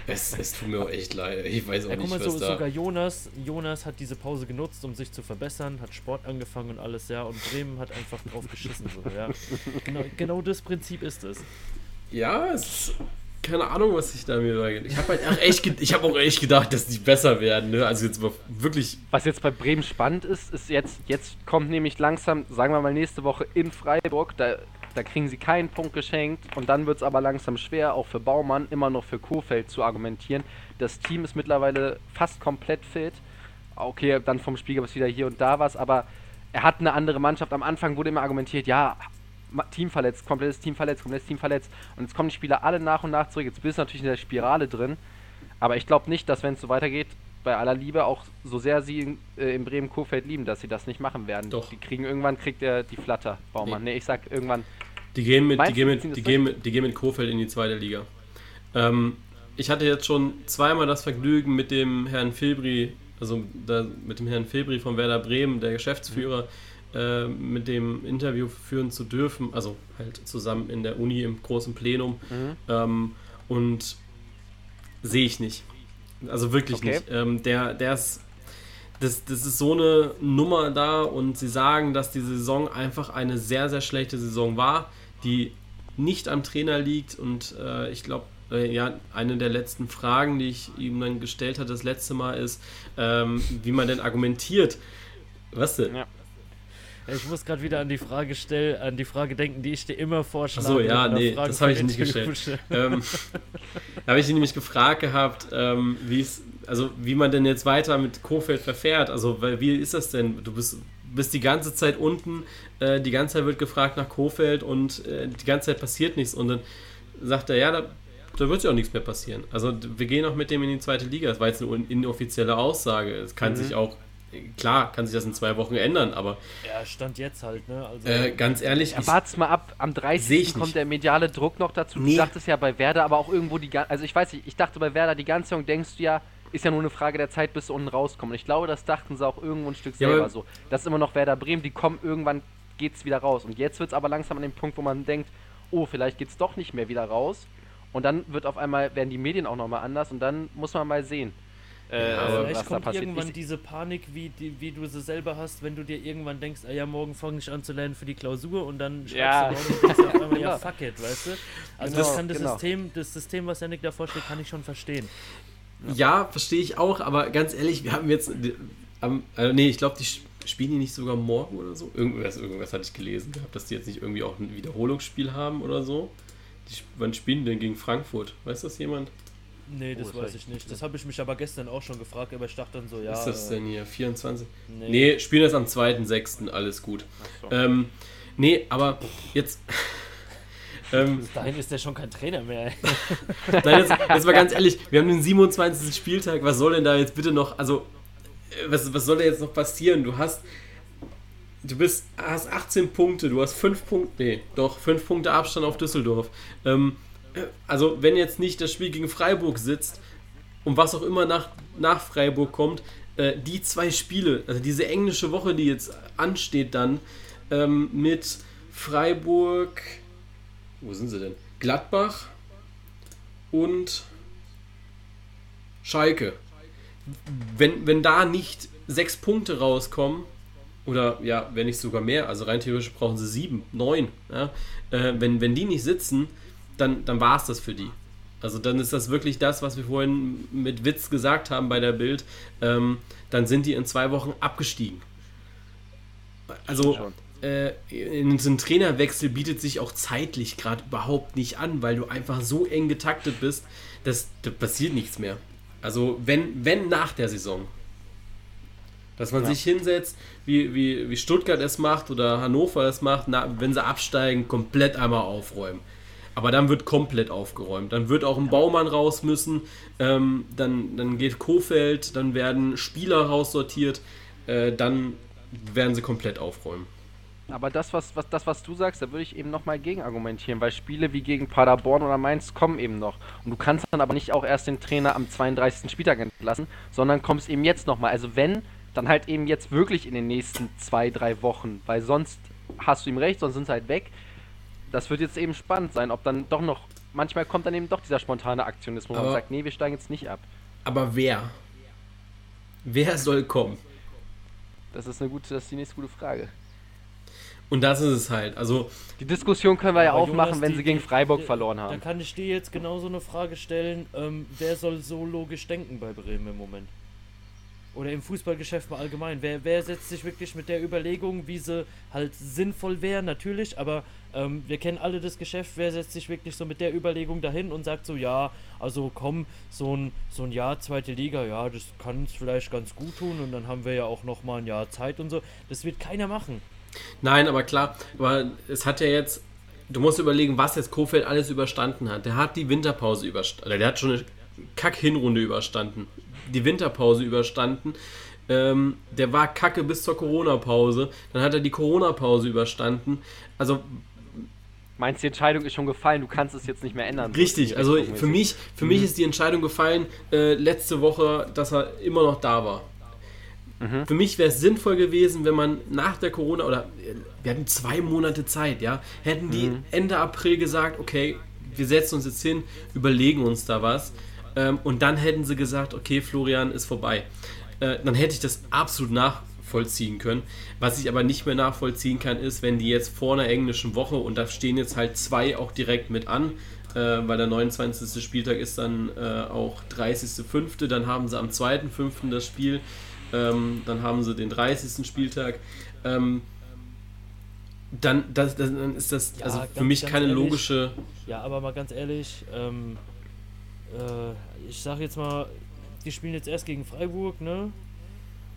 Es, es tut mir auch echt leid. Ich weiß auch Ja, guck nicht, mal, was so, da. sogar Jonas, Jonas hat diese Pause genutzt, um sich zu verbessern, hat Sport angefangen und alles, ja, und Bremen hat einfach drauf geschissen, so, ja. Genau, genau das Prinzip ist es. Ja, es ist keine Ahnung, was ich da mir Ich habe halt auch echt, ich habe auch echt gedacht, dass die besser werden. Ne? Also jetzt wirklich. Was jetzt bei Bremen spannend ist, ist jetzt, jetzt kommt nämlich langsam, sagen wir mal nächste Woche in Freiburg, da, da kriegen sie keinen Punkt geschenkt und dann wird es aber langsam schwer, auch für Baumann, immer noch für Kofeld zu argumentieren. Das Team ist mittlerweile fast komplett fit. Okay, dann vom Spiel gab es wieder hier und da was, aber er hat eine andere Mannschaft. Am Anfang wurde immer argumentiert, ja, Team verletzt, komplettes Team verletzt, komplettes Team verletzt. Und jetzt kommen die Spieler alle nach und nach zurück. Jetzt bist du natürlich in der Spirale drin. Aber ich glaube nicht, dass wenn es so weitergeht, bei aller Liebe, auch so sehr sie in, äh, in Bremen Kofeld lieben, dass sie das nicht machen werden. Doch. Die kriegen irgendwann kriegt er die Flatter, Baumann. Nee, ich sag irgendwann. Die gehen mit, die gehen mit, die gehen mit, die gehen mit Kofeld in die zweite Liga. Ähm, ich hatte jetzt schon zweimal das Vergnügen mit dem Herrn Filbri, also da, mit dem Herrn Filbri von Werder Bremen, der Geschäftsführer, äh, mit dem Interview führen zu dürfen, also halt zusammen in der Uni im großen Plenum. Mhm. Ähm, und sehe ich nicht. Also wirklich Okay. nicht. Ähm, der, der ist. Das, das ist so eine Nummer da und sie sagen, dass die Saison einfach eine sehr, sehr schlechte Saison war, die nicht am Trainer liegt und äh, ich glaube, äh, ja, eine der letzten Fragen, die ich ihm dann gestellt hatte das letzte Mal ist, ähm, wie man denn argumentiert. Was denn? Ja. Ich muss gerade wieder an die Frage stell, an die Frage denken, die ich dir immer vorschlage. Ach so, ja, nee, Fragen das habe ich nicht gestellt. [laughs] ähm, da habe ich ihn nämlich gefragt gehabt, ähm, wie es, also wie man denn jetzt weiter mit Kofeld verfährt. Also, weil wie ist das denn? Du bist, bist die ganze Zeit unten, äh, die ganze Zeit wird gefragt nach Kofeld und äh, die ganze Zeit passiert nichts. Und dann sagt er, ja, da, da wird ja auch nichts mehr passieren. Also wir gehen auch mit dem in die zweite Liga. Das war jetzt eine inoffizielle Aussage. Es kann Mhm. sich auch, klar, kann sich das in zwei Wochen ändern, aber Ja, stand jetzt halt, ne? Also, äh, ganz ehrlich, Ja, ich, wart's mal ab, am Seh 30. ich kommt nicht. der mediale Druck noch dazu. Nee. Du dachtest ja bei Werder, aber auch irgendwo die ganze, also ich weiß nicht, ich dachte bei Werder die ganze Saison, denkst du ja, ist ja nur eine Frage der Zeit, bis sie unten rauskommen. Und ich glaube, das dachten sie auch irgendwo ein Stück Ja, selber so. Das ist immer noch Werder Bremen, die kommen irgendwann, geht's wieder raus. Und jetzt wird's aber langsam an dem Punkt, wo man denkt, oh, vielleicht geht's doch nicht mehr wieder raus. Und dann wird auf einmal, werden die Medien auch nochmal anders und dann muss man mal sehen, äh, Ja, aber Vielleicht kommt passiert. irgendwann Ich, diese Panik, wie, die, wie du sie selber hast, wenn du dir irgendwann denkst, ah ja, morgen fange ich an zu lernen für die Klausur und dann schreibst Ja. du morgen und denkst auf einmal, ja, [laughs] Genau. fuck it, weißt du? Also Genau, das kann das genau. System, das System, was Janik da vorschlägt, kann ich schon verstehen. Ja, verstehe ich auch, aber ganz ehrlich, wir haben jetzt, am, äh, nee, ich glaube, die spielen die nicht sogar morgen oder so. Irgendwas, irgendwas hatte ich gelesen gehabt, dass die jetzt nicht irgendwie auch ein Wiederholungsspiel haben oder so. Die, wann spielen die denn gegen Frankfurt? Weiß das jemand? Nee, das, oh, das weiß ich nicht. Das habe ich mich aber gestern auch schon gefragt, aber ich dachte dann so, ja. Was ist das denn hier? 24? Nee, nee spielen das am 2.6. Alles gut. So. Ähm, nee, aber jetzt. [laughs] ähm, Bis dahin ist der schon kein Trainer mehr. [laughs] Nein, jetzt, jetzt mal ganz ehrlich, wir haben den 27. Spieltag, was soll denn da jetzt bitte noch, also, äh, was, was soll da jetzt noch passieren? Du hast, du bist, hast 18 Punkte, du hast 5 Punkte, nee, doch, 5 Punkte Abstand auf Düsseldorf. Ähm, also wenn jetzt nicht das Spiel gegen Freiburg sitzt und was auch immer nach, nach Freiburg kommt, äh, die zwei Spiele, also diese englische Woche, die jetzt ansteht dann, ähm, mit Freiburg, wo sind sie denn? Gladbach und Schalke. Wenn, wenn da nicht sechs Punkte rauskommen, oder ja, wenn nicht sogar mehr, also rein theoretisch brauchen sie sieben, neun, ja, äh, wenn, wenn die nicht sitzen, dann, dann war es das für die. Also dann ist das wirklich das, was wir vorhin mit Witz gesagt haben bei der Bild. Ähm, dann sind die in zwei Wochen abgestiegen. Also äh, so einem Trainerwechsel bietet sich auch zeitlich gerade überhaupt nicht an, weil du einfach so eng getaktet bist, dass da passiert nichts mehr. Also wenn, wenn nach der Saison. Dass man ja. sich hinsetzt, wie, wie, wie Stuttgart es macht oder Hannover es macht, na, wenn sie absteigen, komplett einmal aufräumen. Aber dann wird komplett aufgeräumt. Dann wird auch ein Baumann raus müssen. Ähm, dann, dann geht Kofeld, dann werden Spieler raussortiert. Äh, dann werden sie komplett aufräumen. Aber das, was, was, das, was du sagst, da würde ich eben nochmal gegen argumentieren, weil Spiele wie gegen Paderborn oder Mainz kommen eben noch. Und du kannst dann aber nicht auch erst den Trainer am 32. Spieltag entlassen, sondern kommst eben jetzt nochmal. Also wenn, dann halt eben jetzt wirklich in den nächsten zwei, drei Wochen, weil sonst hast du ihm recht, sonst sind sie halt weg das wird jetzt eben spannend sein, ob dann doch noch, manchmal kommt dann eben doch dieser spontane Aktionismus, wo man sagt, nee, wir steigen jetzt nicht ab. Aber wer? Wer soll kommen? Das ist eine gute, das ist die nächste gute Frage. Und das ist es halt. Also die Diskussion können wir ja auch machen, wenn die, sie gegen Freiburg die, verloren haben. Da kann ich dir jetzt genauso eine Frage stellen: ähm, Wer soll so logisch denken bei Bremen im Moment? oder im Fußballgeschäft mal allgemein. Wer, wer setzt sich wirklich mit der Überlegung, wie sie halt sinnvoll wäre, natürlich, aber ähm, wir kennen alle das Geschäft, wer setzt sich wirklich so mit der Überlegung dahin und sagt so, ja, also komm, so ein, so ein Jahr zweite Liga, ja, das kann es vielleicht ganz gut tun und dann haben wir ja auch nochmal ein Jahr Zeit und so. Das wird keiner machen. Nein, aber klar, aber es hat ja jetzt, du musst überlegen, was jetzt Kofeld alles überstanden hat. Der hat die Winterpause überstanden, der hat schon eine Kack-Hinrunde überstanden die Winterpause überstanden. Ähm, der war kacke bis zur Corona-Pause. Dann hat er die Corona-Pause überstanden. Also. Meinst du, die Entscheidung ist schon gefallen? Du kannst es jetzt nicht mehr ändern. Richtig, also für mich, für mhm. mich ist die Entscheidung gefallen äh, letzte Woche, dass er immer noch da war. Mhm. Für mich wäre es sinnvoll gewesen, wenn man nach der Corona oder äh, wir hatten zwei Monate Zeit, ja, hätten die mhm. Ende April gesagt, okay, wir setzen uns jetzt hin, überlegen uns da was. Ähm, und dann hätten sie gesagt, okay, Florian ist vorbei. Äh, dann hätte ich das absolut nachvollziehen können. Was ich aber nicht mehr nachvollziehen kann, ist, wenn die jetzt vor einer englischen Woche und da stehen jetzt halt zwei auch direkt mit an, äh, weil der 29. Spieltag ist dann äh, auch 30.05., dann haben sie am 2.05. das Spiel, ähm, dann haben sie den 30. Spieltag. Ähm, dann, das, das, dann ist das ja, also für mich keine ehrlich, logische. Ja, aber mal ganz ehrlich, ähm, äh, ich sag jetzt mal, die spielen jetzt erst gegen Freiburg, ne?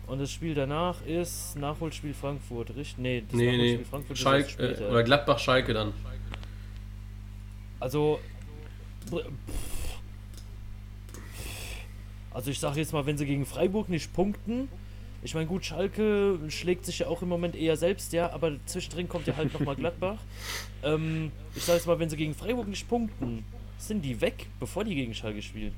Und das Spiel danach ist Nachholspiel Frankfurt, richtig? Nee, das nee, Nachholspiel nee. Frankfurt Schalke, ist äh, Oder Gladbach-Schalke dann. Also. Also ich sag jetzt mal, wenn sie gegen Freiburg nicht punkten, ich meine, gut, Schalke schlägt sich ja auch im Moment eher selbst, ja, aber zwischendrin kommt ja halt nochmal Gladbach. [laughs] ähm, ich sag jetzt mal, wenn sie gegen Freiburg nicht punkten, sind die weg, bevor die gegen Schalke spielen.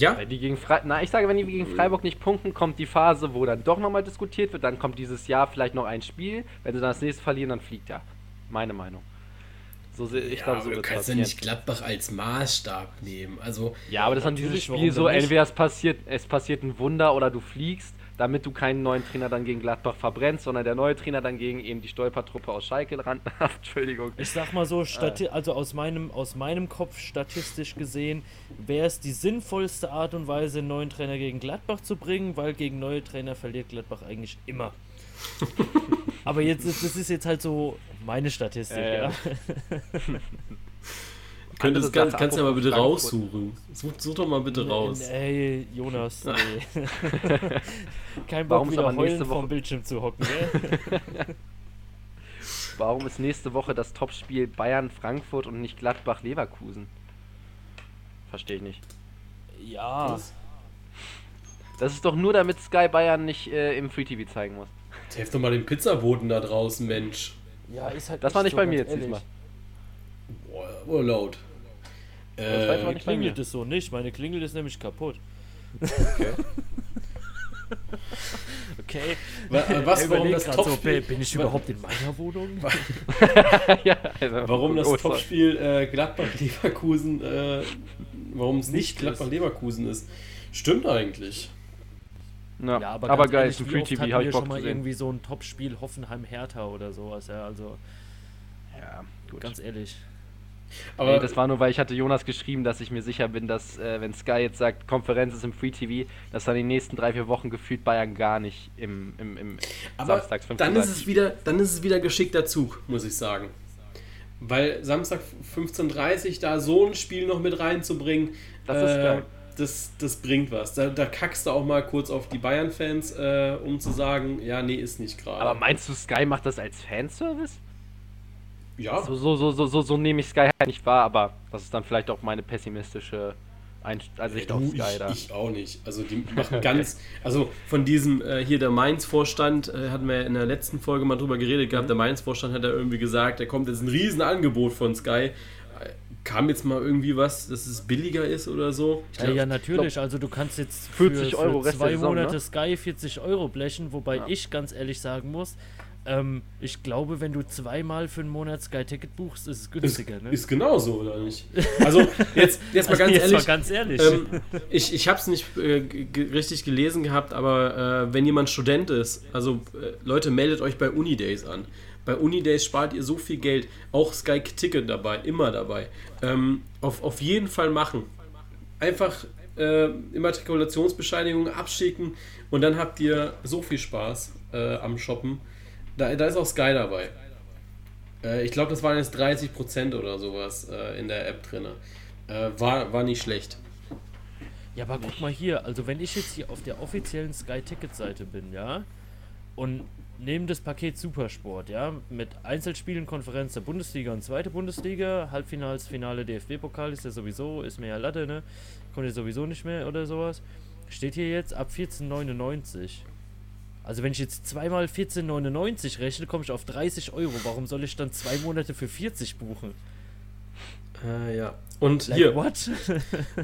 Ja. Wenn die gegen Fre Na, ich sage, wenn die gegen Freiburg nicht punkten, kommt die Phase, wo dann doch nochmal diskutiert wird. Dann kommt dieses Jahr vielleicht noch ein Spiel. Wenn sie dann das nächste verlieren, dann fliegt er. Meine Meinung. So, se- ich Ja, glaube, aber so du wird kannst ja nicht Gladbach als Maßstab nehmen. Also, Ja, aber das ist an dieses Spiel so, entweder es passiert, es passiert ein Wunder oder du fliegst, damit du keinen neuen Trainer dann gegen Gladbach verbrennst, sondern der neue Trainer dann gegen eben die Stolpertruppe aus Schalke ran. [laughs] Entschuldigung. Ich sag mal so, stati also aus meinem, aus meinem Kopf statistisch gesehen, wäre es die sinnvollste Art und Weise, einen neuen Trainer gegen Gladbach zu bringen, weil gegen neue Trainer verliert Gladbach eigentlich immer. [laughs] Aber jetzt, ist- das ist jetzt halt so meine Statistik, Äh, ja. [laughs] könntest, kann, kannst du ja mal bitte Frankfurt. raussuchen. Such, such doch mal bitte raus. Ey, Jonas, nee. [laughs] Kein Warum Bock ist wieder heulen Woche- vom Bildschirm zu hocken, gell? [laughs] Warum ist nächste Woche das Topspiel Bayern-Frankfurt und nicht Gladbach-Leverkusen? Verstehe ich nicht. Ja, Das ist doch nur, damit Sky Bayern nicht äh, im Free TV zeigen muss. Helf doch mal den Pizzaboten da draußen, Mensch. ja, ist halt Das war nicht so, bei mir jetzt ehrlich. diesmal. Boah, aber laut. ich weiß Äh, Meine klingelt es so nicht, meine Klingel ist nämlich kaputt. Okay. [laughs] Okay. äh, was, warum das grad so, Topspiel, bin ich überhaupt in meiner Wohnung? [laughs] ja, [laughs] also, warum das oh. Topspiel äh, Gladbach-Leverkusen, äh, warum es nicht. Gladbach-Leverkusen ist? Stimmt eigentlich. Ja, Ja, aber, aber, geil, ehrlich, ist ein Free TV, hatten habe wir ich schon Bock mal zu sehen. irgendwie so ein Topspiel Hoffenheim-Hertha oder sowas, ja, also Ja, gut. ganz ehrlich. Aber nee, das war nur, weil ich hatte Jonas geschrieben, dass ich mir sicher bin, dass äh, wenn Sky jetzt sagt, Konferenz ist im Free TV, dass dann die nächsten drei, vier Wochen gefühlt Bayern gar nicht im, im, im Aber Samstags dann ist es wieder, dann ist es wieder geschickter Zug, muss ich sagen. Weil Samstag 15.30 Uhr da so ein Spiel noch mit reinzubringen, Das ist äh, geil. das, das bringt was. Da, da kackst du auch mal kurz auf die Bayern-Fans, äh, um zu sagen, ja, nee, ist nicht gerade. Aber meinst du, Sky macht das als Fanservice? Ja, So, so, so, so, so, so nehme ich Sky halt nicht wahr, aber das ist dann vielleicht auch meine pessimistische also ich du, auf Sky ich, da. ich auch nicht. Also die [laughs] machen ganz, also von diesem äh, hier der Mainz-Vorstand, äh, hatten wir in der letzten Folge mal drüber geredet Mhm. gehabt, der Mainz-Vorstand hat ja irgendwie gesagt, da kommt jetzt ein Riesenangebot von Sky. Äh, Kam jetzt mal irgendwie was, dass es billiger ist oder so? Ich Ja, glaub- ja, natürlich. Also du kannst jetzt für, 40 Euro für zwei Saison, Monate ne? Sky 40 Euro blechen, wobei Ja. ich ganz ehrlich sagen muss, ähm, ich glaube, wenn du zweimal für einen Monat Sky-Ticket buchst, ist es Ist, günstiger, ne? ist genauso, oder nicht? Also, jetzt, [laughs] jetzt mal Also ganz jetzt ehrlich. mal ganz ehrlich. ähm, ich ich habe es nicht äh, richtig gelesen gehabt, aber äh, wenn jemand Student ist, also äh, Leute, meldet euch bei Unidays an. Bei Unidays spart ihr so viel Geld, auch Sky Ticket dabei, immer dabei. Ähm, auf, auf jeden Fall machen. Einfach äh, Immatrikulationsbescheinigung abschicken und dann habt ihr so viel Spaß äh, am Shoppen. Da, da ist auch Sky dabei. Äh, ich glaube, das waren jetzt 30% oder sowas äh, in der App drin. Äh, war, war nicht schlecht. Ja, aber guck mal hier, also wenn ich jetzt hier auf der offiziellen Sky-Ticket-Seite bin, ja, und nehme das Paket Supersport, ja, mit Einzelspielen, Konferenz der Bundesliga und zweite Bundesliga, Halbfinals, Finale DFB-Pokal ist ja sowieso, ist mir ja Latte, ne, kommt ja sowieso nicht mehr oder sowas, steht hier jetzt ab 14,99. Also wenn ich jetzt zweimal 14,99 rechne, komme ich auf 30 Euro. Warum soll ich dann zwei Monate für 40 buchen? Äh, ja. Und Like hier, what?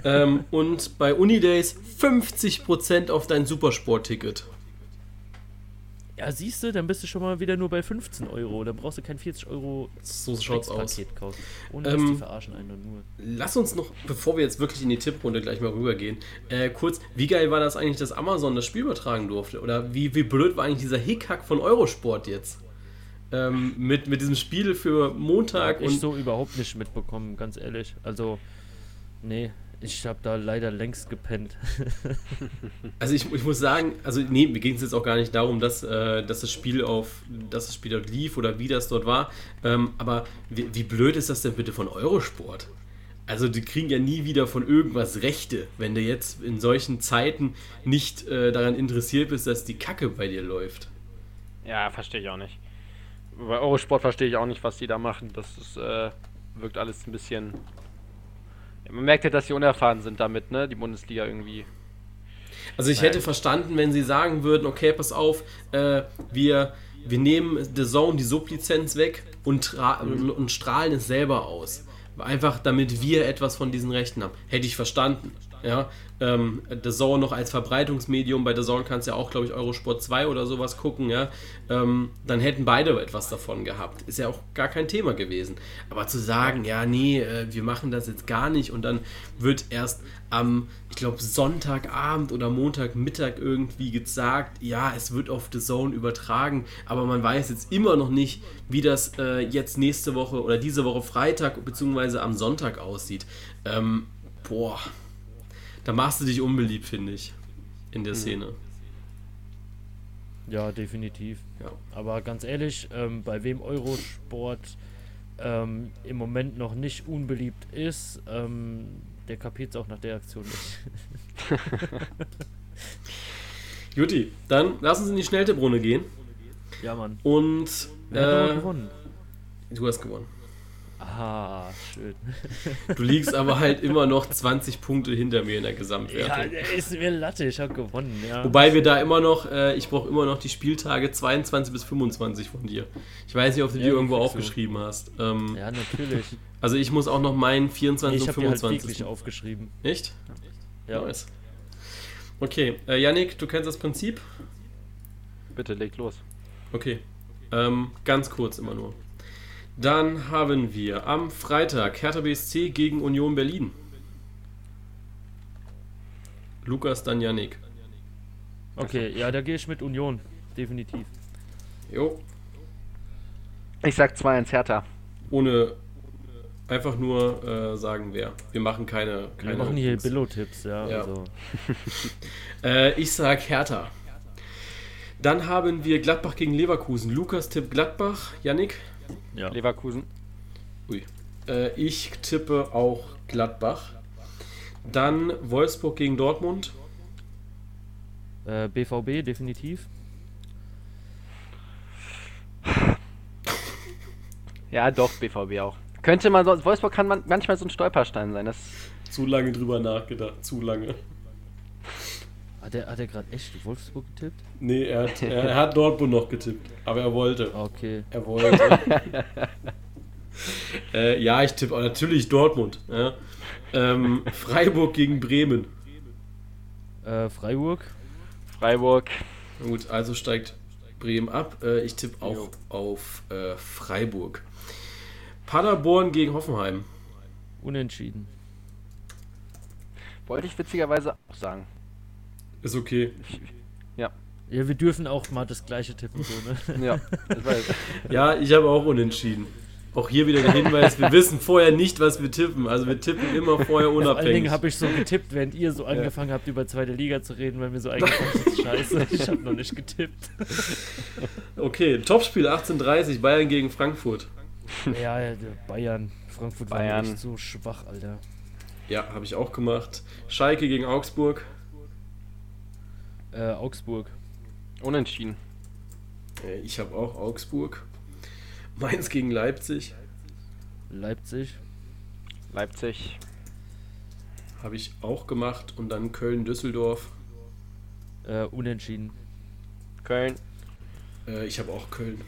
ähm, und bei Unidays 50% auf dein Supersport-Ticket. Ja, siehst du, dann bist du schon mal wieder nur bei 15 Euro. Dann brauchst du kein 40 Euro So schaut's aus. Paket kaufen. Ohne Ähm, die verarschen einen nur. Lass uns noch, bevor wir jetzt wirklich in die Tipprunde gleich mal rübergehen, äh, kurz, wie geil war das eigentlich, dass Amazon das Spiel übertragen durfte? Oder wie, wie blöd war eigentlich dieser Hickhack von Eurosport jetzt? Ähm, mit, mit diesem Spiel für Montag Hab ich und so überhaupt nicht mitbekommen, ganz ehrlich. Also, nee, ich habe da leider längst gepennt. [laughs] Also ich, ich muss sagen, also nee, mir ging es jetzt auch gar nicht darum, dass, äh, dass das Spiel auf, dass das Spiel dort lief oder wie das dort war. Ähm, aber wie, wie blöd ist das denn bitte von Eurosport? Also die kriegen ja nie wieder von irgendwas Rechte, wenn du jetzt in solchen Zeiten nicht äh, daran interessiert bist, dass die Kacke bei dir läuft. Ja, verstehe ich auch nicht. Bei Eurosport verstehe ich auch nicht, was die da machen. Das ist, äh, wirkt alles ein bisschen. Man merkt ja, dass sie unerfahren sind damit, ne? Die Bundesliga irgendwie. Also ich Nein. hätte verstanden, wenn sie sagen würden, okay, pass auf, äh, wir, wir nehmen The Zone die Sublizenz weg und, und, und strahlen es selber aus. Einfach damit wir etwas von diesen Rechten haben. Hätte ich verstanden. Ja, ähm, The Zone noch als Verbreitungsmedium, bei The Zone kannst du ja auch, glaube ich, Eurosport 2 oder sowas gucken, ja, ähm, dann hätten beide etwas davon gehabt. Ist ja auch gar kein Thema gewesen. Aber zu sagen, ja, nee, äh, wir machen das jetzt gar nicht und dann wird erst am, ich glaube, Sonntagabend oder Montagmittag irgendwie gesagt, ja, es wird auf The Zone übertragen, aber man weiß jetzt immer noch nicht, wie das äh, jetzt nächste Woche oder diese Woche Freitag bzw. am Sonntag aussieht. Ähm, boah, da machst du dich unbeliebt, finde ich, in der Szene. Ja, definitiv. Ja. Aber ganz ehrlich, ähm, bei wem Eurosport ähm, im Moment noch nicht unbeliebt ist, ähm, der kapiert es auch nach der Aktion nicht. [laughs] Juti, dann lass uns in die Schnelltipprunde gehen. ja, Mann. Und äh, gewonnen? du hast gewonnen. Ah, schön. [laughs] Du liegst aber halt immer noch 20 Punkte hinter mir in der Ja, Gesamtwertung. der ist mir Latte, ich habe gewonnen, ja. Wobei wir da immer noch, äh, ich brauche immer noch die Spieltage 22 bis 25 von dir. Ich weiß nicht, ob du die Ja, die irgendwo kriegst du. aufgeschrieben hast. Ähm, Ja, natürlich. [laughs] Also ich muss auch noch meinen 24 ich und habe die halt 25. wirklich aufgeschrieben. Echt? Ja. Nice. Okay, äh, Yannick, du kennst das Prinzip? Bitte legt los. Okay. Ähm, ganz kurz immer nur. Dann haben wir am Freitag Hertha BSC gegen Union Berlin. Lukas, dann Yannick. Okay, ja, da gehe ich mit Union. Definitiv. Jo, Ich sag 2-1 Hertha. ohne einfach nur äh, sagen wer. Wir machen keine. keine Wir machen hier. Billo-Tipps, ja. Ja. Also. [laughs] Äh, ich sag Hertha. Dann haben wir Gladbach gegen Leverkusen. Lukas tippt Gladbach. Yannick? Ja. Leverkusen. Ui. Äh, ich tippe auch Gladbach. Dann Wolfsburg gegen Dortmund. Äh, BVB, definitiv. [laughs] Ja, doch, BVB auch. Könnte man so, Wolfsburg kann man manchmal so ein Stolperstein sein. Das, Zu lange drüber nachgedacht. Zu lange. Hat er, hat er gerade echt Wolfsburg getippt? Nee, er hat, er, er hat Dortmund noch getippt. Aber er wollte. Okay. Er wollte. [laughs] äh, ja, ich tippe auch natürlich Dortmund. Ja. Ähm, Freiburg gegen Bremen. Äh, Freiburg. Freiburg. Gut, also steigt Bremen ab. Äh, ich tippe auch Jo. auf äh, Freiburg. Paderborn gegen Hoffenheim. Unentschieden. Wollte ich witzigerweise auch sagen. Ist okay. Ja, wir dürfen auch mal das gleiche tippen, so, ne? [laughs] Ja, weiß Ja, ich habe auch unentschieden. Auch hier wieder der Hinweis, wir wissen vorher nicht, was wir tippen. Also wir tippen immer vorher Vor allen Dingen unabhängig. habe ich so getippt, während ihr so angefangen habt, über zweite Liga zu reden, weil mir so eingefallen ist, [laughs] scheiße, ich habe noch nicht getippt. Okay, Topspiel 18:30 Bayern gegen Frankfurt. Ja, ja, Bayern. Frankfurt war Bayern. echt so schwach, Alter. Ja, habe ich auch gemacht. Schalke gegen Augsburg. Äh, Augsburg. Unentschieden. Äh, Ich habe auch Augsburg. Mainz gegen Leipzig. Leipzig. Leipzig. Habe ich auch gemacht. Und dann Köln-Düsseldorf. Äh, unentschieden. Köln. Äh, ich habe auch Köln.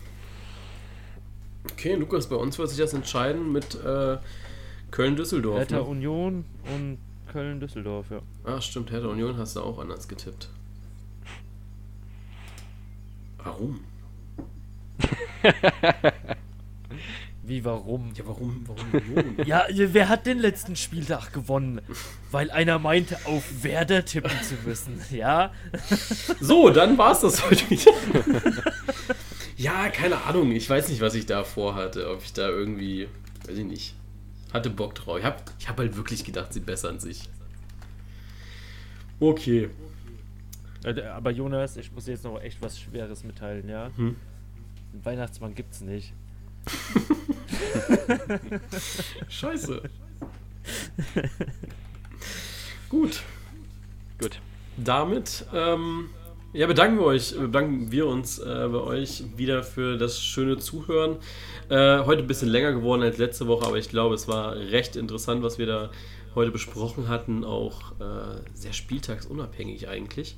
Okay, Lukas, bei uns wird sich das entscheiden mit äh, Köln-Düsseldorf. Hertha Ne? Union und Köln-Düsseldorf, ja. Ah, stimmt, Hertha Union hast du auch anders getippt. Warum? [laughs] Wie, warum? Ja, warum, warum? [laughs] Ja, wer hat den letzten Spieltag gewonnen? Weil einer meinte, auf Werder tippen zu müssen, [laughs] ja? So, dann war es das heute wieder. ja, keine Ahnung. Ich weiß nicht, was ich da vorhatte. Ob ich da irgendwie, weiß ich nicht, hatte Bock drauf. Ich habe ich hab halt wirklich gedacht, sie bessern sich. Okay. Äh, Aber Jonas, ich muss dir jetzt noch echt was Schweres mitteilen, ja? Hm. Einen Weihnachtsmann gibt's nicht. [laughs] Scheiße. Gut. Gut. Damit ähm, ja, bedanken wir euch, bedanken wir uns äh, bei euch wieder für das schöne Zuhören. Äh, heute ein bisschen länger geworden als letzte Woche, aber ich glaube, es war recht interessant, was wir da heute besprochen hatten, auch äh, sehr spieltagsunabhängig eigentlich.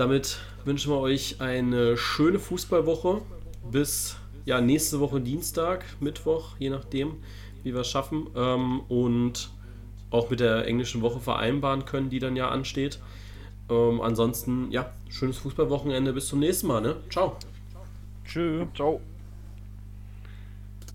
Damit wünschen wir euch eine schöne Fußballwoche bis ja, nächste Woche Dienstag, Mittwoch, je nachdem, wie wir es schaffen. Ähm, und auch mit der englischen Woche vereinbaren können, die dann ja ansteht. Ähm, ansonsten, ja, schönes Fußballwochenende. Bis zum nächsten Mal. Ne? Ciao. Tschö. Ciao.